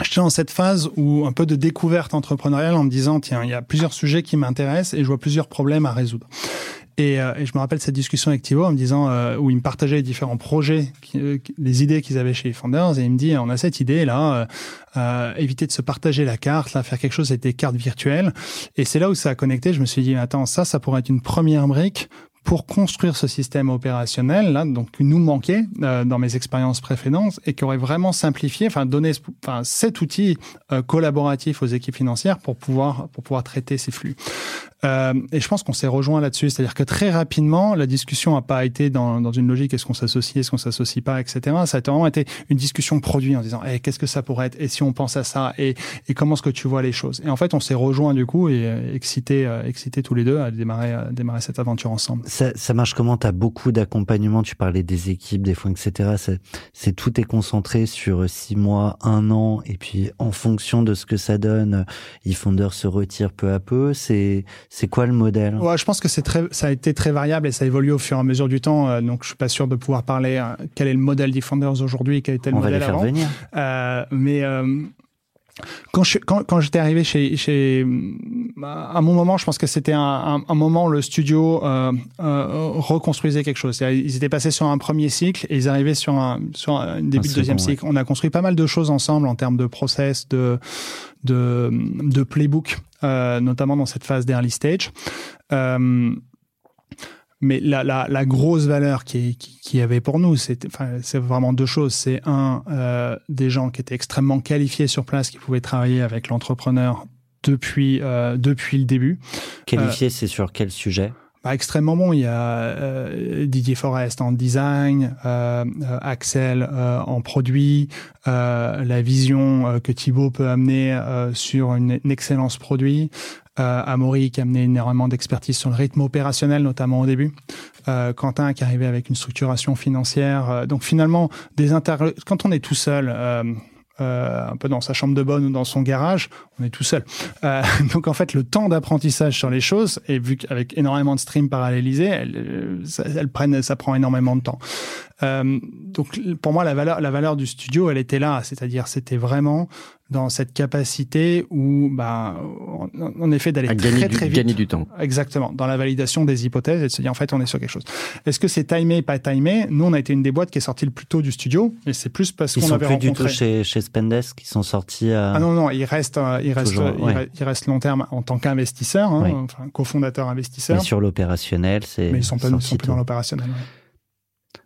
j'étais dans cette phase où un peu de découverte entrepreneuriale en me disant tiens il y a plusieurs sujets qui m'intéressent et je vois plusieurs problèmes à résoudre. Et, euh, et, je me rappelle cette discussion avec Thibault en me disant euh, où il me partageait les différents projets, euh, les idées qu'ils avaient chez Founders et il me dit on a cette idée là, euh, éviter de se partager la carte, là faire quelque chose avec des cartes virtuelles. Et c'est là où ça a connecté. Je me suis dit attends ça ça pourrait être une première brique pour construire ce système opérationnel là, donc nous manquait euh, dans mes expériences précédentes et qui aurait vraiment simplifié, enfin donné, enfin cet outil euh, collaboratif aux équipes financières pour pouvoir pour pouvoir traiter ces flux. Euh, et je pense qu'on s'est rejoint là-dessus, c'est-à-dire que très rapidement, la discussion n'a pas été dans, dans une logique est-ce qu'on s'associe, est-ce qu'on s'associe pas, etc. Ça a vraiment été une discussion produit en disant hey, qu'est-ce que ça pourrait être et si on pense à ça et, et comment est-ce que tu vois les choses. Et en fait, on s'est rejoint du coup et euh, excité, euh, excité tous les deux à démarrer, à démarrer cette aventure ensemble. Ça, ça marche comment? Tu as beaucoup d'accompagnement, tu parlais des équipes, des fonds, etc. C'est tout est concentré sur six mois, un an et puis en fonction de ce que ça donne, eFounder se retire peu à peu. C'est c'est quoi le modèle? Ouais, Je pense que c'est très, ça a été très variable et ça évolue au fur et à mesure du temps. Euh, donc, je suis pas sûr de pouvoir parler euh, quel est le modèle Defenders aujourd'hui et quel était le On modèle va les faire avant. venir. Euh, mais euh, quand je quand, quand j'étais arrivé chez chez à mon moment, je pense que c'était un, un, un, moment où le studio euh, euh, reconstruisait quelque chose. Ils étaient passés sur un premier cycle et ils arrivaient sur un sur un début de deuxième cycle. On a construit pas mal de choses ensemble en termes de process, de de, de playbook, euh, notamment dans cette phase d'early stage. Euh, mais la, la, la, grosse valeur qui, qui, qui avait pour nous, c'est enfin, vraiment deux choses. C'est un, euh, des gens qui étaient extrêmement qualifiés sur place, qui pouvaient travailler avec l'entrepreneur depuis, euh, depuis le début. Qualifié, euh, c'est sur quel sujet? Bah, extrêmement bon. Il y a euh, Didier Forest en design, euh, Axel euh, en produit, la vision que Thibaut peut amener sur une, une excellence produit. Euh, Amaury qui a amené énormément d'expertise sur le rythme opérationnel, notamment au début. Euh, Quentin qui arrivait avec une structuration financière. Euh, donc finalement, des quand on est tout seul, euh, un peu dans sa chambre de bonne ou dans son garage, on est tout seul. Donc en fait, le temps d'apprentissage sur les choses, et vu qu'avec énormément de streams parallélisés, elles, ça, ça prend énormément de temps. Euh, donc pour moi, la valeur, la valeur du studio, elle était là, c'est-à-dire c'était vraiment dans cette capacité où, bah, en, effet, d'aller très très vite. Gagner du temps. Exactement, dans la validation des hypothèses et de se dire en fait on est sur quelque chose. Est-ce que c'est timé, pas timé? Nous, on a été une des boîtes qui est sortie le plus tôt du studio, et c'est plus parce Ils qu'on sont avait plus du rencontré. tout chez, chez Spendesk, ils sont sortis à... Ah non, non, il reste, euh, il reste, Toujours, euh, il ouais. re- il reste long terme en tant qu'investisseur, hein, Oui. enfin cofondateur investisseur, mais sur l'opérationnel, c'est mais ils sont pas, ils sont plus tôt. dans l'opérationnel. ouais.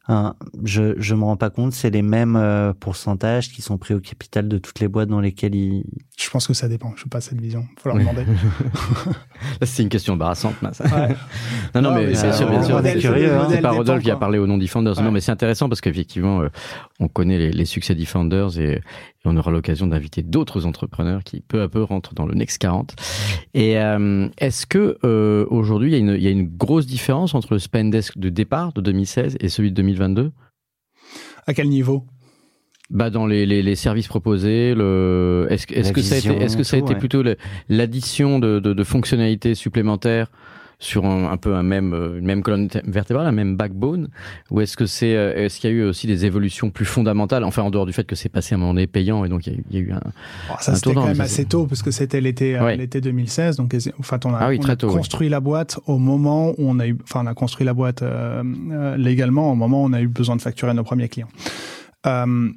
Hein, je je me rends pas compte, c'est les mêmes euh, pourcentages qui sont pris au capital de toutes les boîtes dans lesquelles ils. Je pense que ça dépend. Je n'ai pas cette vision. Faut leur demander. Là, c'est une question embarrassante. mince. Ouais. Non, non, Non, mais mais bien c'est sûr, bien sûr. C'est curieux, hein. C'est pas Rodolphe qui a parlé au nom Defenders. Ouais. Non, mais c'est intéressant parce qu'effectivement, euh, on connaît les, les succès Defenders et, et on aura l'occasion d'inviter d'autres entrepreneurs qui peu à peu rentrent dans le Next 40. Et euh, est-ce que euh, aujourd'hui, il y, a une- il y a une grosse différence entre le Spendesk de départ de 2016 et celui de 2022 À quel niveau? Bah dans les, les, les services proposés, le est-ce que est-ce La que ça a été est-ce que ça a été ouais. plutôt l'addition de, de, de fonctionnalités supplémentaires sur un, un peu un même euh, une même colonne vertébrale, un même backbone, ou est-ce que c'est euh, est-ce qu'il y a eu aussi des évolutions plus fondamentales, enfin en dehors du fait que c'est passé à un moment donné payant et donc il y a eu, il y a eu un Bon, Ça c'était quand même assez tôt parce que c'était l'été euh, Ouais. l'été 2016. Donc en fait on a, Ah oui, on très a tôt, oui. construit la boîte au moment où on a eu, enfin on a construit la boîte euh, euh, légalement au moment où on a eu besoin de facturer nos premiers clients. Euh,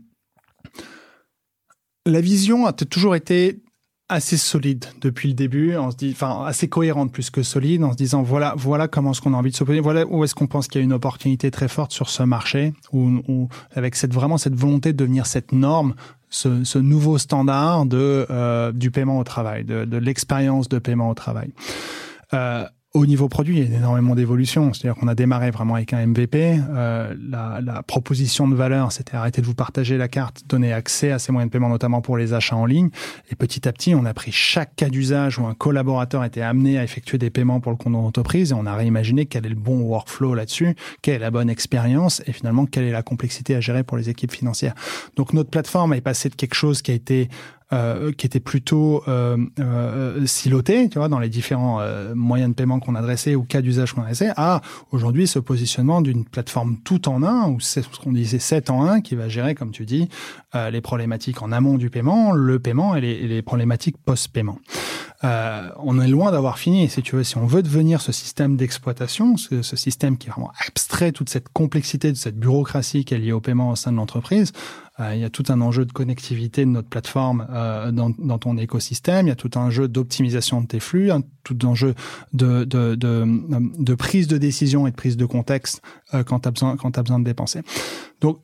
la vision a toujours été assez solide depuis le début, on se dit, enfin assez cohérente plus que solide, en se disant voilà voilà comment est-ce qu'on a envie de se poser, voilà où est-ce qu'on pense qu'il y a une opportunité très forte sur ce marché, où, où- avec cette vraiment cette volonté de devenir cette norme, ce, ce nouveau standard de euh, du paiement au travail, de, de l'expérience de paiement au travail. Euh, au niveau produit, il y a énormément d'évolutions. C'est-à-dire qu'on a démarré vraiment avec un MVP. Euh, la, la proposition de valeur, c'était arrêter de vous partager la carte, donner accès à ces moyens de paiement, notamment pour les achats en ligne. Et petit à petit, on a pris chaque cas d'usage où un collaborateur était amené à effectuer des paiements pour le compte de l'entreprise et on a réimaginé quel est le bon workflow là-dessus, quelle est la bonne expérience et finalement quelle est la complexité à gérer pour les équipes financières. Donc notre plateforme est passée de quelque chose qui a été euh, qui était plutôt euh, euh, siloté, tu vois, dans les différents euh, moyens de paiement qu'on adressait ou cas d'usage qu'on adressait, à aujourd'hui ce positionnement d'une plateforme tout en un, ou ce qu'on disait 7 en 1, qui va gérer, comme tu dis, euh, les problématiques en amont du paiement, le paiement et les, les problématiques post-paiement. Euh, on est loin d'avoir fini. Si tu veux, si on veut devenir ce système d'exploitation, ce, ce système qui vraiment abstrait toute cette complexité de cette bureaucratie qui est liée au paiement au sein de l'entreprise, il y a tout un enjeu de connectivité de notre plateforme euh, dans, dans ton écosystème. Il y a tout un jeu d'optimisation de tes flux, un, tout un jeu de, de, de, de prise de décision et de prise de contexte euh, quand tu as besoin as besoin de dépenser. Donc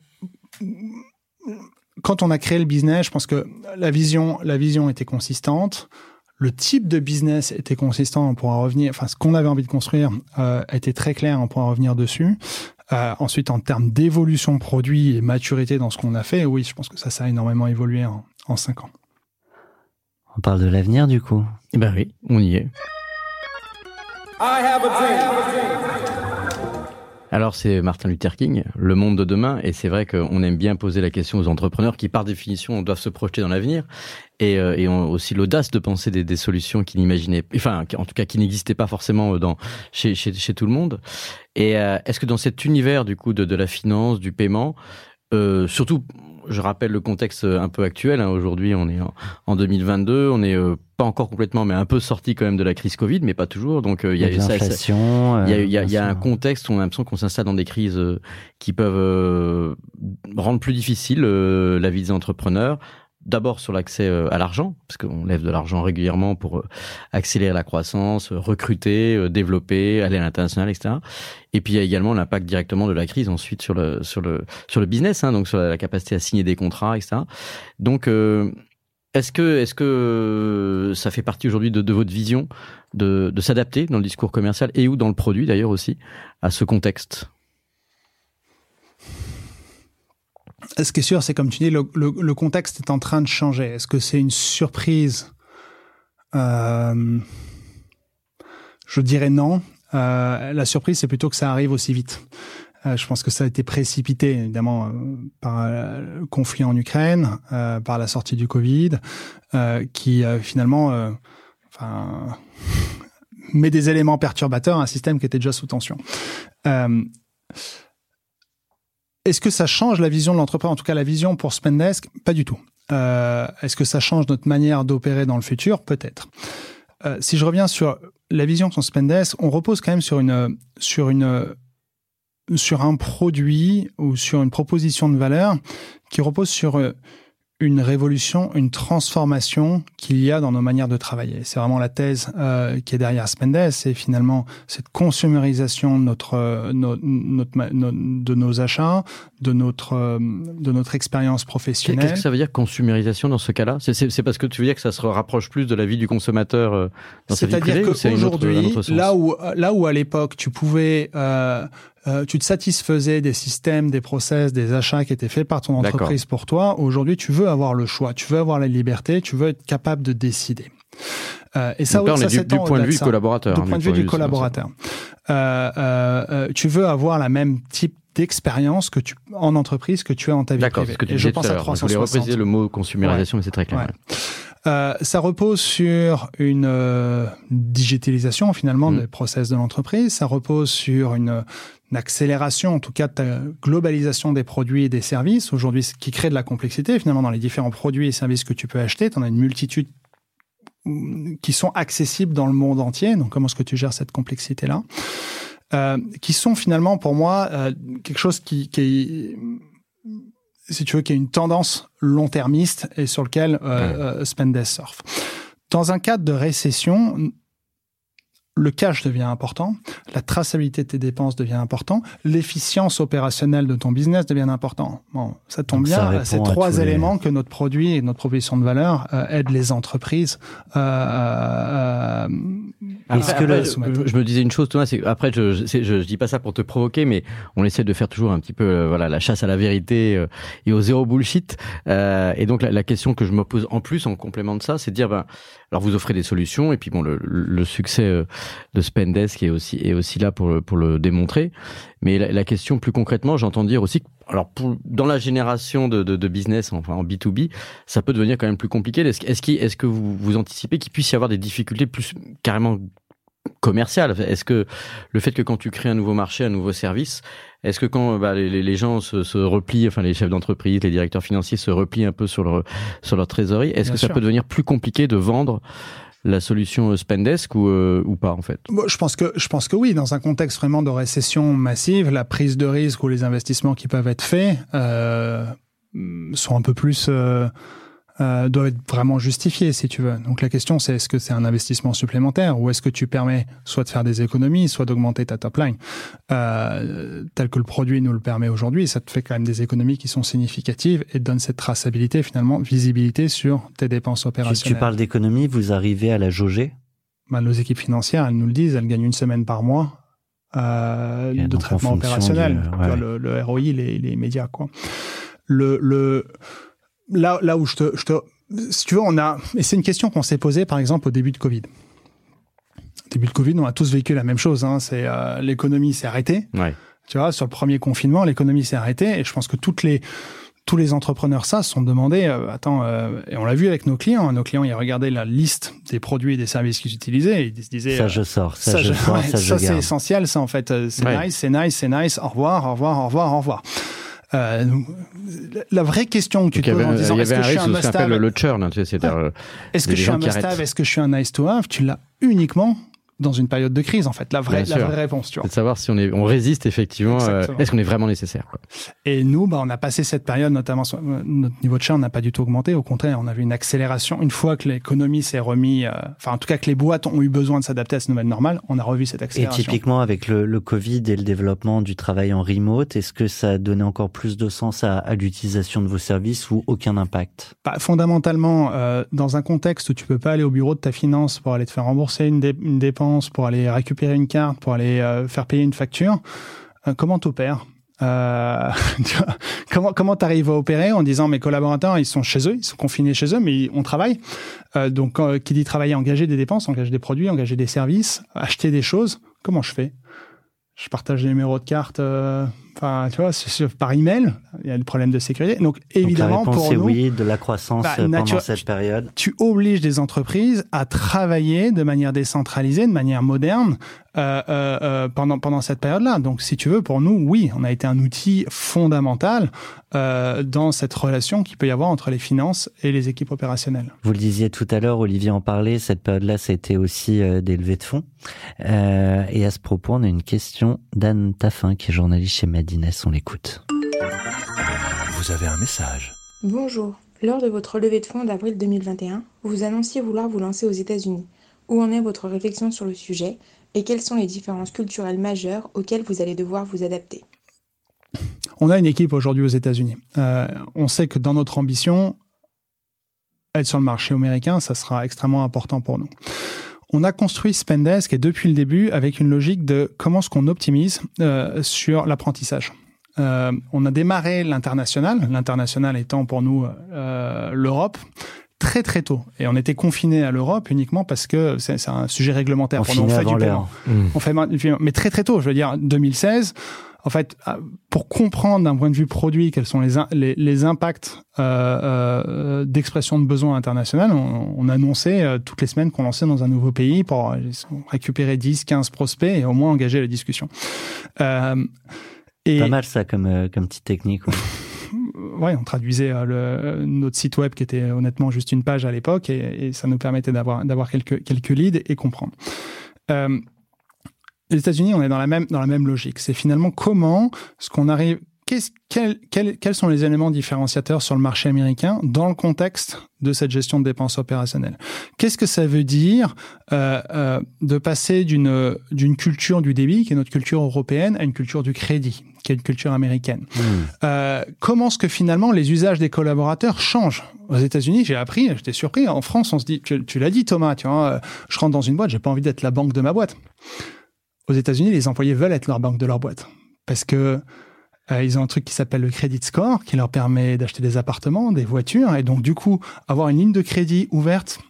quand on a créé le business, je pense que la vision, la vision était consistante. Le type de business était consistant, on pourra revenir. Enfin, ce qu'on avait envie de construire euh, était très clair, on pourra revenir dessus. Euh, ensuite, en termes d'évolution produit et maturité dans ce qu'on a fait, oui, je pense que ça, ça a énormément évolué en, en cinq ans. On parle de l'avenir du coup. Eh ben oui, on y est. Alors c'est Martin Luther King, le monde de demain, et c'est vrai qu'on aime bien poser la question aux entrepreneurs qui par définition doivent se projeter dans l'avenir et, euh, ont aussi l'audace de penser des, solutions qu'ils n'imaginaient, enfin en tout cas qui n'existaient pas forcément dans chez, tout le monde. Et euh, est-ce que dans cet univers du coup de, la finance, du paiement, euh, surtout, je rappelle le contexte un peu actuel. Hein, Aujourd'hui, on est en, en 2022, on est euh, pas encore complètement, mais un peu sorti quand même de la crise Covid, mais pas toujours. Donc euh, il y a, l'inflation. il y a, euh, il y a- y a un contexte où on a l'impression qu'on s'installe dans des crises euh, qui peuvent euh, rendre plus difficile euh, la vie des entrepreneurs. D'abord sur l'accès euh, à l'argent, parce qu'on lève de l'argent régulièrement pour euh, accélérer la croissance, euh, recruter, développer, aller à l'international, etc. Et puis il y a également l'impact directement de la crise ensuite sur le sur le sur le business, hein, donc sur la capacité à signer des contrats, etc. Donc euh, est-ce que est-ce que ça fait partie aujourd'hui de, de votre vision de, de s'adapter dans le discours commercial et ou dans le produit d'ailleurs aussi à ce contexte? Ce qui est sûr, c'est comme tu dis, le, contexte est en train de changer. Est-ce que c'est une surprise? Euh, je dirais non. la surprise, c'est plutôt que ça arrive aussi vite. je pense que ça a été précipité, évidemment, par le conflit en Ukraine, par la sortie du Covid, qui finalement, met des éléments perturbateurs à un système qui était déjà sous tension. Est-ce que ça change la vision de l'entreprise En tout cas, la vision pour Spendesk, pas du tout. Euh, Est-ce que ça change notre manière d'opérer dans le futur? Peut-être. Euh, si je reviens sur la vision de Spendesk, on repose quand même sur sur sur un produit ou sur une proposition de valeur qui repose sur euh, une révolution, une transformation qu'il y a dans nos manières de travailler. C'est vraiment la thèse euh, qui est derrière Spendes, c'est finalement cette consumérisation de notre, euh, notre, de nos achats, de notre euh, de notre expérience professionnelle. Qu'est-ce que ça veut dire consumérisation dans ce cas-là? C'est parce que tu veux dire que ça se rapproche plus de la vie du consommateur euh, dans sa vie privée C'est-à-dire qu'aujourd'hui, là où là où à l'époque tu pouvais euh, euh, tu te satisfaisais des systèmes, des process, des achats qui étaient faits par ton entreprise pour toi. Aujourd'hui, tu veux avoir le choix, tu veux avoir la liberté, tu veux être capable de décider. Euh, et ça, là, on est du, point de vue collaborateur. Du point de vue du collaborateur. Euh, euh, tu veux avoir la même type d'expérience que tu en entreprise que tu as en ta vie privée. Que tu et je pense à 360. Je voulais repréciser le mot consumérisation, mais c'est très clair. Euh, ça repose sur une euh, digitalisation finalement mm. des process de l'entreprise. Ça repose sur une, une, accélération, en tout cas, de ta globalisation des produits et des services. Aujourd'hui, ce qui crée de la complexité finalement dans les différents produits et services que tu peux acheter. Tu en as une multitude mm, qui sont accessibles dans le monde entier. Donc, comment est-ce que tu gères cette complexité-là? Euh, Qui sont finalement pour moi euh, quelque chose qui, qui est si tu veux, qui est une tendance long-termiste et sur lequel euh, euh Spendes surfe. Dans un cadre de récession, le cash devient important, la traçabilité de tes dépenses devient important, l'efficience opérationnelle de ton business devient important. Bon, ça tombe bien, c'est trois éléments que notre produit et notre proposition de valeur euh, aident les entreprises euh, euh, que je, me disais une chose, Thomas, c'est après je, je, je, dis pas ça pour te provoquer, mais on essaie de faire toujours un petit peu euh, voilà la chasse à la vérité et au zéro bullshit. et donc la, la, question que je me pose en plus en complément de ça, c'est de dire ben alors vous offrez des solutions et puis bon le, le succès de Spendesk est aussi est aussi là pour pour le démontrer. Mais la, question plus concrètement, j'entends dire aussi, alors pour, dans la génération de, de, de, business, enfin en B 2 B, ça peut devenir quand même plus compliqué. Est-ce est-ce est que vous, vous anticipez qu'il puisse y avoir des difficultés plus carrément commerciales? Est-ce que le fait que quand tu crées un nouveau marché, un nouveau service, est-ce que quand bah, les, les, gens se, se, replient, enfin les chefs d'entreprise, les directeurs financiers se replient un peu sur leur sur leur trésorerie, est-ce que ça peut devenir plus compliqué de vendre la solution euh, Spendesk ou, euh, ou pas en fait? Je pense que je pense que oui, dans un contexte vraiment de récession massive, la prise de risque ou les investissements qui peuvent être faits euh, sont un peu plus euh, doivent être vraiment justifiés, si tu veux. Donc la question, c'est est-ce que c'est un investissement supplémentaire ou est-ce que tu permets soit de faire des économies, soit d'augmenter ta top line, euh, tel que le produit nous le permet aujourd'hui. Ça te fait quand même des économies qui sont significatives et te donne cette traçabilité, finalement, visibilité sur tes dépenses opérationnelles. tu parles d'économie, vous arrivez à la jauger? Ben, Nos équipes financières, elles nous le disent, elles gagnent une semaine par mois euh, de traitement opérationnel. le, le, ROI, les, les médias, quoi. Le, le, là, là où je te, je te, si tu veux, on a, et c'est une question qu'on s'est posée, par exemple, au début de Covid. Au début de Covid, on a tous vécu la même chose. Hein, c'est euh, l'économie s'est arrêtée. Ouais. Tu vois, sur le premier confinement, l'économie s'est arrêtée, et je pense que toutes les tous les entrepreneurs ça se sont demandé, euh, attends, euh, et on l'a vu avec nos clients. Hein, nos clients, ils regardaient la liste des produits et des services qu'ils utilisaient, et ils se disaient, ça je sors, ça, je sors, ça, ça c'est essentiel, ça en fait, c'est nice, c'est nice, c'est nice. Au revoir, au revoir, au revoir, au revoir. Euh, la vraie question que tu te poses en disant est-ce que je suis un must-have est-ce que je suis un must-have, est-ce que je suis un nice to have, tu l'as uniquement dans une période de crise en fait. La vraie la vraie réponse tu vois. C'est de savoir si on est on résiste effectivement euh, est-ce qu'on est vraiment nécessaire quoi. et nous bah on a passé cette période notamment euh, notre niveau de churn n'a pas du tout augmenté. Au contraire on a vu une accélération. Une fois que l'économie s'est remis euh, enfin en tout cas que les boîtes ont eu besoin de s'adapter à cette nouvelle normale on a revu cette accélération. et typiquement avec le, le Covid et le développement du travail en remote est-ce que ça a donné encore plus de sens à, à l'utilisation de vos services ou aucun impact? Bah, fondamentalement euh, dans un contexte où tu peux pas aller au bureau de ta finance pour aller te faire rembourser une, dé une dépense pour aller récupérer une carte, pour aller euh, faire payer une facture, euh, comment t'opères Euh, comment comment t'arrives à opérer en disant mes collaborateurs ils sont chez eux, ils sont confinés chez eux, mais on travaille. Euh, donc qui dit travailler, engager des dépenses, engager des produits, engager des services, acheter des choses. Comment je fais? Je partage les numéros de carte. Euh, Enfin, tu vois, par email, il y a le problème de sécurité. Donc, évidemment, Donc la pour nous, nous, oui, de la croissance bah, pendant cette période. Tu obliges des entreprises à travailler de manière décentralisée, de manière moderne, euh, euh, euh, pendant pendant cette période-là. Donc, si tu veux, pour nous, oui, on a été un outil fondamental euh, dans cette relation qu'il peut y avoir entre les finances et les équipes opérationnelles. Vous le disiez tout à l'heure, Olivier en parlait. Cette période-là, c'était aussi euh, des levées de fonds. Euh, et à ce propos, on a une question d'Anne Taffin, qui est journaliste chez Med on l'écoute. Vous avez un message. Bonjour. Lors de votre levée de fonds d'avril 2021, vous annonciez vouloir vous lancer aux États-Unis. Où en est votre réflexion sur le sujet? Et quelles sont les différences culturelles majeures auxquelles vous allez devoir vous adapter? On a une équipe aujourd'hui aux États-Unis. Euh, on sait que dans notre ambition, être sur le marché américain, ça sera extrêmement important pour nous on a construit Spendesk et depuis le début avec une logique de comment est-ce qu'on optimise euh, sur l'apprentissage. Euh, on a démarré l'international, l'international étant pour nous l'Europe très très tôt et on était confiné à l'Europe uniquement parce que c'est un sujet réglementaire on nous on fait du paiement. On fait mais très très tôt, je veux dire 2016 en fait, euh, pour comprendre d'un point de vue produit quels sont les, les, les impacts euh, euh, d'expression de besoins international, on, on annonçait euh, toutes les semaines qu'on lançait dans un nouveau pays pour récupérer 10, 15 prospects et au moins engager la discussion. et Pas mal ça comme, comme petite technique. Ouais. on traduisait le, notre site web qui était honnêtement juste une page à l'époque et, ça nous permettait d'avoir quelques leads et comprendre. Euh, les États-Unis, on est dans la même dans la même logique. C'est finalement comment ce qu'on arrive quels, sont les éléments différenciateurs sur le marché américain dans le contexte de cette gestion de dépenses opérationnelles? Qu'est-ce que ça veut dire euh, euh, de passer d'une d'une culture du débit, qui est notre culture européenne, à une culture du crédit, qui est une culture américaine? Mmh. euh, Comment est-ce que finalement les usages des collaborateurs changent? Aux États-Unis, j'ai appris, j'étais surpris. En France, on se dit, tu, tu l'as dit Thomas, tu vois, je rentre dans une boîte, j'ai pas envie d'être la banque de ma boîte. Aux États-Unis, les employés veulent être leur banque de leur boîte. Parce que euh, ils ont un truc qui s'appelle le credit score qui leur permet d'acheter des appartements, des voitures et donc du coup avoir une ligne de crédit ouverte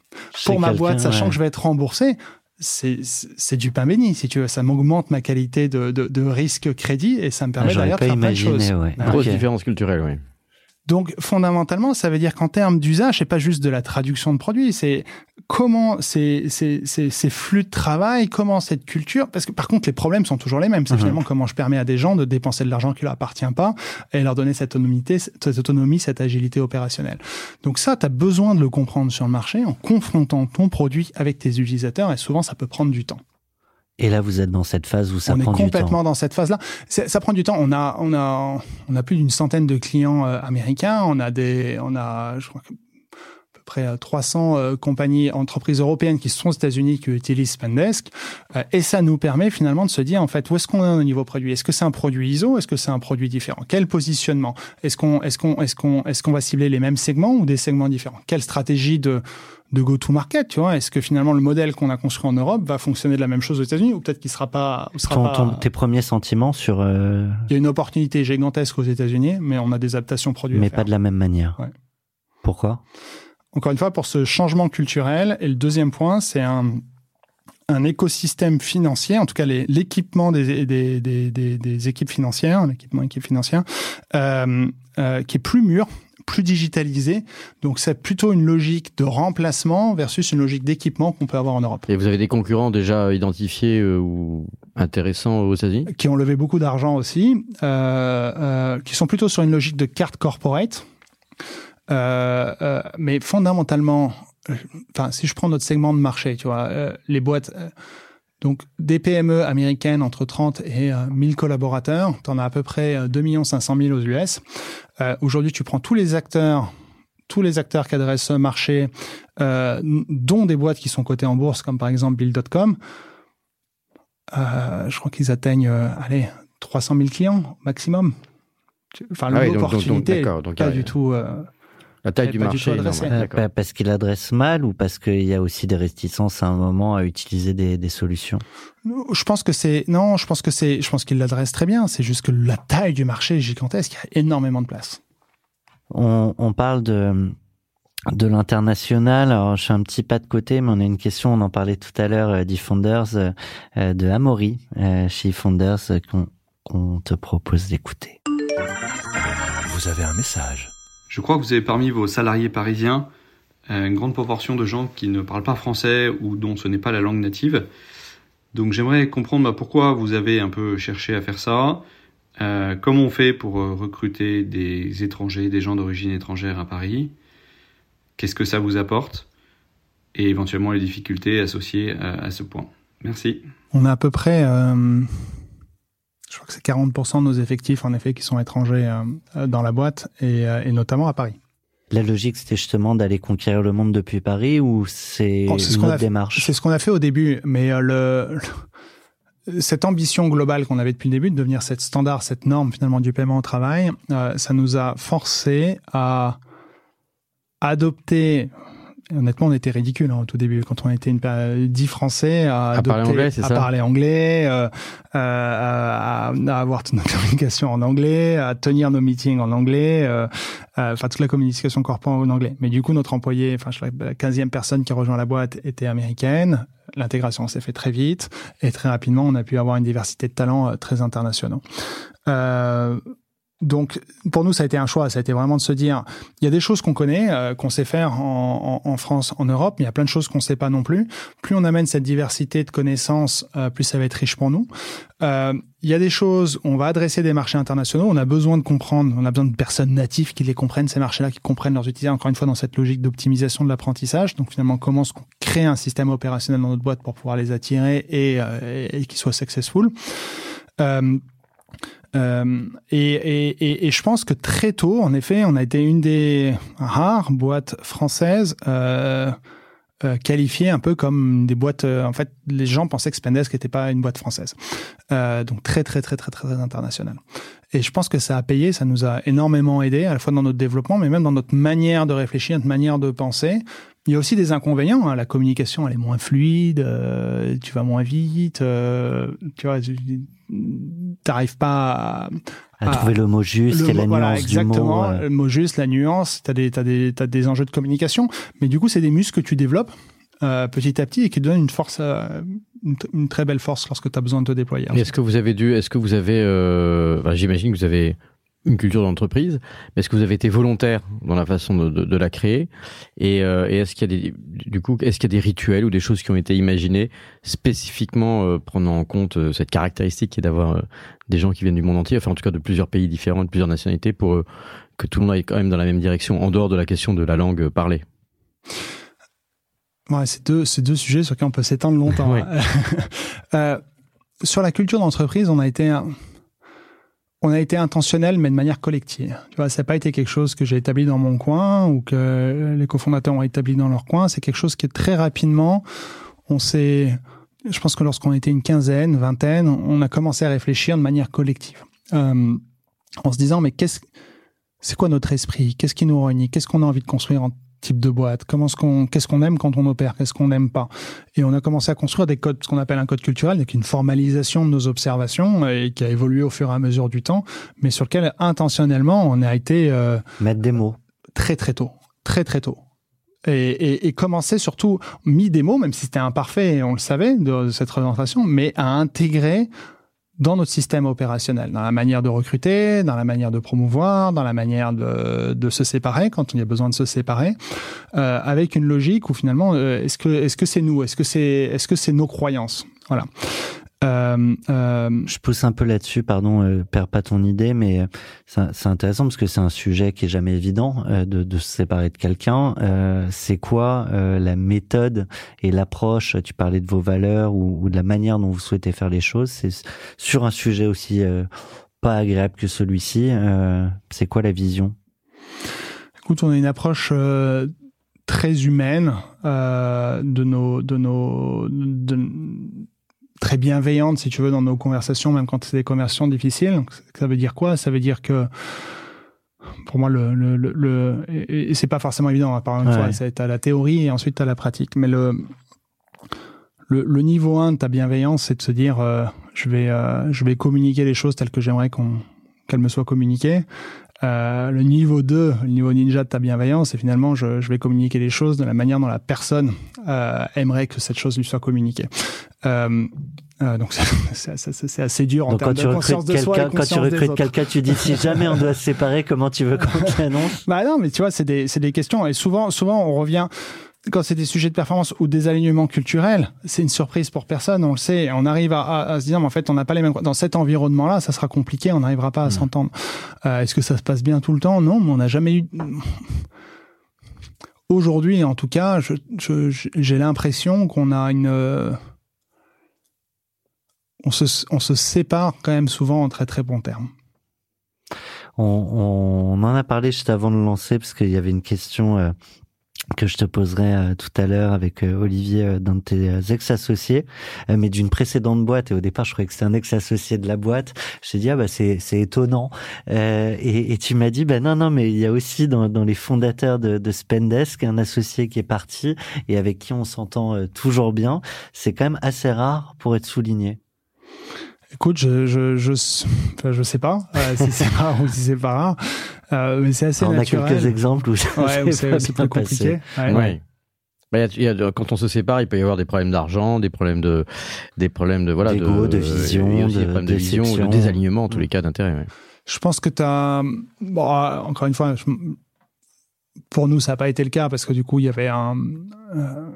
pour ma boîte, sachant ouais. que je vais être remboursé. C'est du pain béni, si tu veux. Ça m'augmente ma qualité de, de, de, risque crédit et ça me permet ah, d'ailleurs de faire plein de choses. Ouais. Grosse okay. différence culturelle, oui. Donc fondamentalement, ça veut dire qu'en termes d'usage, c'est pas juste de la traduction de produits, c'est comment ces, ces, ces, ces, flux de travail, comment cette culture, parce que par contre les problèmes sont toujours les mêmes. C'est mmh. finalement comment je permets à des gens de dépenser de l'argent qui leur appartient pas et leur donner cette autonomie, cette autonomie, cette agilité opérationnelle. Donc ça, tu as besoin de le comprendre sur le marché en confrontant ton produit avec tes utilisateurs et souvent ça peut prendre du temps. Et là, vous êtes dans cette phase où ça on prend du temps. On est complètement dans cette phase-là. Ça prend du temps. On a, on a, on a plus d'une centaine de clients euh, américains. On a des, on a, je crois que à peu près 300 euh, compagnies, entreprises européennes qui sont aux États-Unis qui utilisent Spendesk. Euh, et ça nous permet finalement de se dire, en fait, où est-ce qu'on est au niveau produit? Est-ce que c'est un produit ISO? Est-ce que c'est un produit différent? Quel positionnement? Est-ce qu'on, est-ce qu'on, est-ce qu'on, est-ce qu'on va cibler les mêmes segments ou des segments différents? Quelle stratégie de, de go-to-market, tu vois Est-ce que finalement le modèle qu'on a construit en Europe va fonctionner de la même chose aux États-Unis ou peut-être qu'il sera pas, sera ton, pas... Ton, tes premiers sentiments sur euh... Il y a une opportunité gigantesque aux États-Unis, mais on a des adaptations produits. Mais pas de la même manière. Ouais. Pourquoi? Encore une fois, pour ce changement culturel. Et le deuxième point, c'est un un écosystème financier, en tout cas l'équipement des, des, des, des, équipes financières, l'équipement équipe financière, euh, euh, qui est plus mûr, plus digitalisé. Donc c'est plutôt une logique de remplacement versus une logique d'équipement qu'on peut avoir en Europe. Et vous avez des concurrents déjà identifiés euh, ou intéressants aux États-Unis? Qui ont levé beaucoup d'argent aussi, euh, euh, qui sont plutôt sur une logique de carte corporate. Mais fondamentalement, enfin si je prends notre segment de marché, tu vois, les boîtes. Donc, des PME américaines entre 30 et euh, 1000 collaborateurs, tu en as à peu près 2 500 000 aux US. Euh, Aujourd'hui, tu prends tous les acteurs, tous les acteurs qui adressent ce marché, euh, dont des boîtes qui sont cotées en bourse, comme par exemple Bill.com. Euh, je crois qu'ils atteignent, euh, allez, 300 000 clients maximum. Enfin, ah oui, l'opportunité, donc, donc, donc, pas du tout. La taille du du marché. adressée. énorme, Euh, parce qu'il adresse mal ou parce qu'il y a aussi des réticences à un moment à utiliser des, des solutions Je pense que c'est non, je pense que c'est, je pense qu'il l'adresse très bien. C'est juste que la taille du marché est gigantesque. Il y a énormément de place. on, on parle de de l'international. Alors, je fais un petit pas de côté, mais on a une question. On en parlait tout à l'heure euh, d'eFounders, euh, euh, de Amaury euh, chez eFounders euh, qu'on qu'on te propose d'écouter. Vous avez un message. Je crois que vous avez parmi vos salariés parisiens euh, une grande proportion de gens qui ne parlent pas français ou dont ce n'est pas la langue native. Donc j'aimerais comprendre bah, pourquoi vous avez un peu cherché à faire ça, euh, comment on fait pour euh, recruter des étrangers, des gens d'origine étrangère à Paris, qu'est-ce que ça vous apporte et éventuellement les difficultés associées à, ce point. Merci. On a à peu près, je crois que c'est 40% de nos effectifs en effet qui sont étrangers euh, dans la boîte et, euh, et notamment à Paris. La logique, c'était justement d'aller conquérir le monde depuis Paris ou c'est Bon, ce une autre démarche? C'est ce qu'on a fait au début, mais euh, le, le- cette ambition globale qu'on avait depuis le début de devenir cette standard, cette norme finalement du paiement au travail, euh, ça nous a forcé à adopter. Honnêtement, on était ridicule hein, au tout début quand on était une, pa- 10 Français à, À parler anglais, à ça parler anglais, euh, euh, à, à avoir toute notre communication en anglais, à tenir nos meetings en anglais, euh, euh, enfin toute la communication corporelle en anglais. Mais du coup, notre employé, enfin la 15e personne qui rejoint la boîte était américaine. L'intégration s'est fait très vite et très rapidement, on a pu avoir une diversité de talents euh, très internationaux. Euh, donc, pour nous, ça a été un choix. Ça a été vraiment de se dire, il y a des choses qu'on connaît, euh, qu'on sait faire en, en, en France, en Europe, mais il y a plein de choses qu'on sait pas non plus. Plus on amène cette diversité de connaissances, euh, plus ça va être riche pour nous. Euh, il y a des choses, on va adresser des marchés internationaux, on a besoin de comprendre, on a besoin de personnes natives qui les comprennent, ces marchés-là, qui comprennent leurs utilisateurs, encore une fois, dans cette logique d'optimisation de l'apprentissage. Donc, finalement, comment est-ce qu'on crée un système opérationnel dans notre boîte pour pouvoir les attirer et, euh, et, et qu'ils soient successful? Euh, et, et, et, et je pense que très tôt, en effet, on a été une des rares boîtes françaises euh, euh, qualifiées un peu comme des boîtes. euh, en fait, les gens pensaient que Spendesk n'était pas une boîte française, euh, donc très très très très très très internationale. Et je pense que ça a payé, ça nous a énormément aidé à la fois dans notre développement, mais même dans notre manière de réfléchir, notre manière de penser. Il y a aussi des inconvénients. hein. La communication, elle est moins fluide. euh, tu vas moins vite. euh, tu vois, tu n'arrives pas à, À trouver le mot juste le et la voilà, nuance exactement, du mot. euh. le mot juste, la nuance. T'as des, t'as des, t'as des enjeux de communication, mais du coup, c'est des muscles que tu développes euh, petit à petit et qui te donnent une force, euh, une, t- une très belle force lorsque tu as besoin de te déployer. Et Est-ce que vous avez dû, est-ce que vous avez, euh, j'imagine que vous avez une culture d'entreprise, mais est-ce que vous avez été volontaire dans la façon de, de- de la créer Et, euh, et est-ce qu'il y a des, du coup, est-ce qu'il y a des rituels ou des choses qui ont été imaginées spécifiquement euh, prenant en compte euh, cette caractéristique qui est d'avoir des gens qui viennent du monde entier, enfin en tout cas de plusieurs pays différents, de plusieurs nationalités, pour que tout le monde aille quand même dans la même direction, en dehors de la question de la langue parlée? Ouais, c'est deux, c'est deux sujets sur lesquels on peut s'étendre longtemps. Oui. Sur la culture d'entreprise, on a été, un- on a été intentionnel, mais de manière collective. Tu vois, ça n'a pas été quelque chose que j'ai établi dans mon coin ou que les cofondateurs ont établi dans leur coin. C'est quelque chose qui est très rapidement, on s'est, je pense que lorsqu'on était une quinzaine, vingtaine, on a commencé à réfléchir de manière collective, euh, en se disant mais qu'est-ce, c'est quoi notre esprit? Qu'est-ce qui nous réunit? Qu'est-ce qu'on a envie de construire en type de boîte Comment ce qu'on, qu'est-ce qu'on aime quand on opère Qu'est-ce qu'on n'aime pas. Et on a commencé à construire des codes, ce qu'on appelle un code culturel, donc une formalisation de nos observations et qui a évolué au fur et à mesure du temps, mais sur lequel intentionnellement on a été euh, mettre des mots. très très tôt, très très tôt. Et, et, et commencer surtout mis des mots, même si c'était imparfait, on le savait de cette représentation, mais à intégrer dans notre système opérationnel, dans la manière de recruter, dans la manière de promouvoir, dans la manière de, de se séparer quand il y a besoin de se séparer, euh, avec une logique où finalement, euh, est-ce que est-ce que c'est nous, est-ce que c'est est-ce que c'est nos croyances, voilà. Euh, euh, Je pousse un peu là-dessus, pardon, euh, perds pas ton idée, mais euh, c'est intéressant parce que c'est un sujet qui est jamais évident de, de se séparer de quelqu'un. C'est quoi la méthode et l'approche? Tu parlais de vos valeurs ou, ou de la manière dont vous souhaitez faire les choses. C'est sur un sujet aussi pas agréable que celui-ci. c'est quoi la vision? Écoute, on a une approche très humaine euh, de nos, de nos, de, très bienveillante, si tu veux, dans nos conversations, même quand c'est des conversations difficiles. Ça veut dire quoi? Ça veut dire que pour moi, le, le, le, et, c'est pas forcément évident. Hein, par une fois, c'est à la théorie et ensuite à la pratique. Mais le, le, le niveau 1 de ta bienveillance, c'est de se dire, euh, je vais, euh, je vais communiquer les choses telles que j'aimerais qu'on, qu'elles me soient communiquées. Euh, le niveau 2, le niveau ninja de ta bienveillance, c'est finalement, je, je, vais communiquer les choses de la manière dont la personne euh, aimerait que cette chose lui soit communiquée. Euh, donc c'est assez dur en termes de conscience de soi. Quand tu recrutes quelqu'un, tu dis si jamais on doit se séparer, comment tu veux qu'on t'annonce Bah non, mais tu vois, c'est des, des questions et souvent, souvent on revient quand c'est des sujets de performance ou des alignements culturels, c'est une surprise pour personne, on le sait. On arrive à, à, se dire, mais en fait, on n'a pas les mêmes. Dans cet environnement-là, ça sera compliqué, on n'arrivera pas à mmh. s'entendre. Euh, Est-ce que ça se passe bien tout le temps? Non, mais on n'a jamais eu. Aujourd'hui, en tout cas, j'ai je, l'impression qu'on a une on se, on se sépare quand même souvent en très très bons termes. On, on, en a parlé juste avant de lancer parce qu'il y avait une question euh, que je te poserai euh, tout à l'heure avec euh, Olivier, d'un de tes ex-associés, mais d'une précédente boîte. Et au départ, je croyais que c'était un ex-associé de la boîte. Je t'ai dit, ah bah c'est, étonnant. Et, et, tu m'as dit, bah non, non, mais il y a aussi dans, dans les fondateurs de, de Spendesk un associé qui est parti et avec qui on s'entend toujours bien. C'est quand même assez rare pour être souligné. Écoute, je je je, enfin, je sais pas euh, si c'est rare ou si c'est pas rare, euh, mais c'est assez on naturel. On a quelques exemples où, ouais, c'est plus compliqué. Ouais. ouais. Bah, y a, y a, quand on se sépare, il peut y avoir des problèmes d'argent, des problèmes de, des problèmes de voilà, de, de vision, aussi de, des problèmes de, vision, de désalignement en tous les cas d'intérêt. Je pense que tu as, bon, encore une fois, je, pour nous ça n'a pas été le cas parce que du coup il y avait un, euh,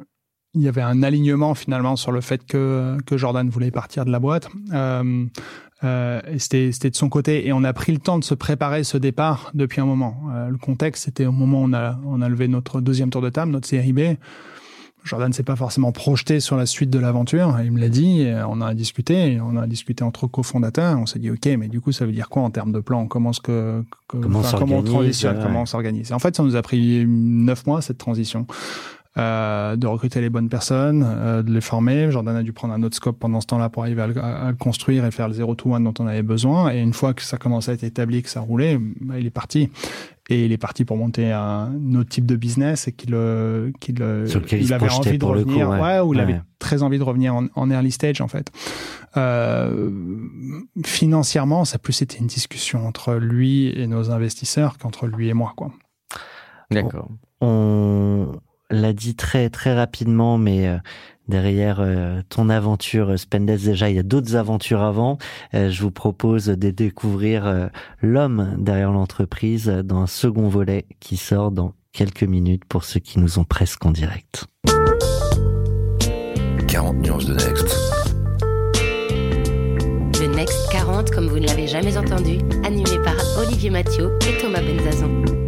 il y avait un alignement finalement sur le fait que, que Jordan voulait partir de la boîte. Euh, euh, c'était de son côté et on a pris le temps de se préparer ce départ depuis un moment. Euh, le contexte, c'était au moment où on a, on a levé notre deuxième tour de table, notre série B. Jordan s'est pas forcément projeté sur la suite de l'aventure. Il me l'a dit, on a discuté, on a discuté entre cofondateurs. On s'est dit, ok, mais du coup, ça veut dire quoi en termes de plan? Comment ce que, comment, comment on transitionne, comment on s'organise? En fait, ça nous a pris neuf mois cette transition. Euh, de recruter les bonnes personnes, euh, de les former. Jordan a dû prendre un autre scope pendant ce temps-là pour arriver à le, construire et faire le 0 to 1 dont on avait besoin. Et une fois que ça commençait à être établi, que ça roulait, bah, il est parti. Et il est parti pour monter un autre type de business et qu'il qu'il il avait envie de revenir, ouais. ou il avait très envie de revenir en, en early stage en fait. Euh, financièrement, ça plus été une discussion entre lui et nos investisseurs qu'entre lui et moi, quoi. D'accord. On, l'a dit très très rapidement, mais euh, derrière euh, ton aventure euh, Spendes déjà, il y a d'autres aventures avant. je vous propose de découvrir l'homme derrière l'entreprise dans un second volet qui sort dans quelques minutes pour ceux qui nous ont presque en direct. 40 nuances de Next. Le Next 40, comme vous ne l'avez jamais entendu, animé par Olivier Mathieu et Thomas Benzazon.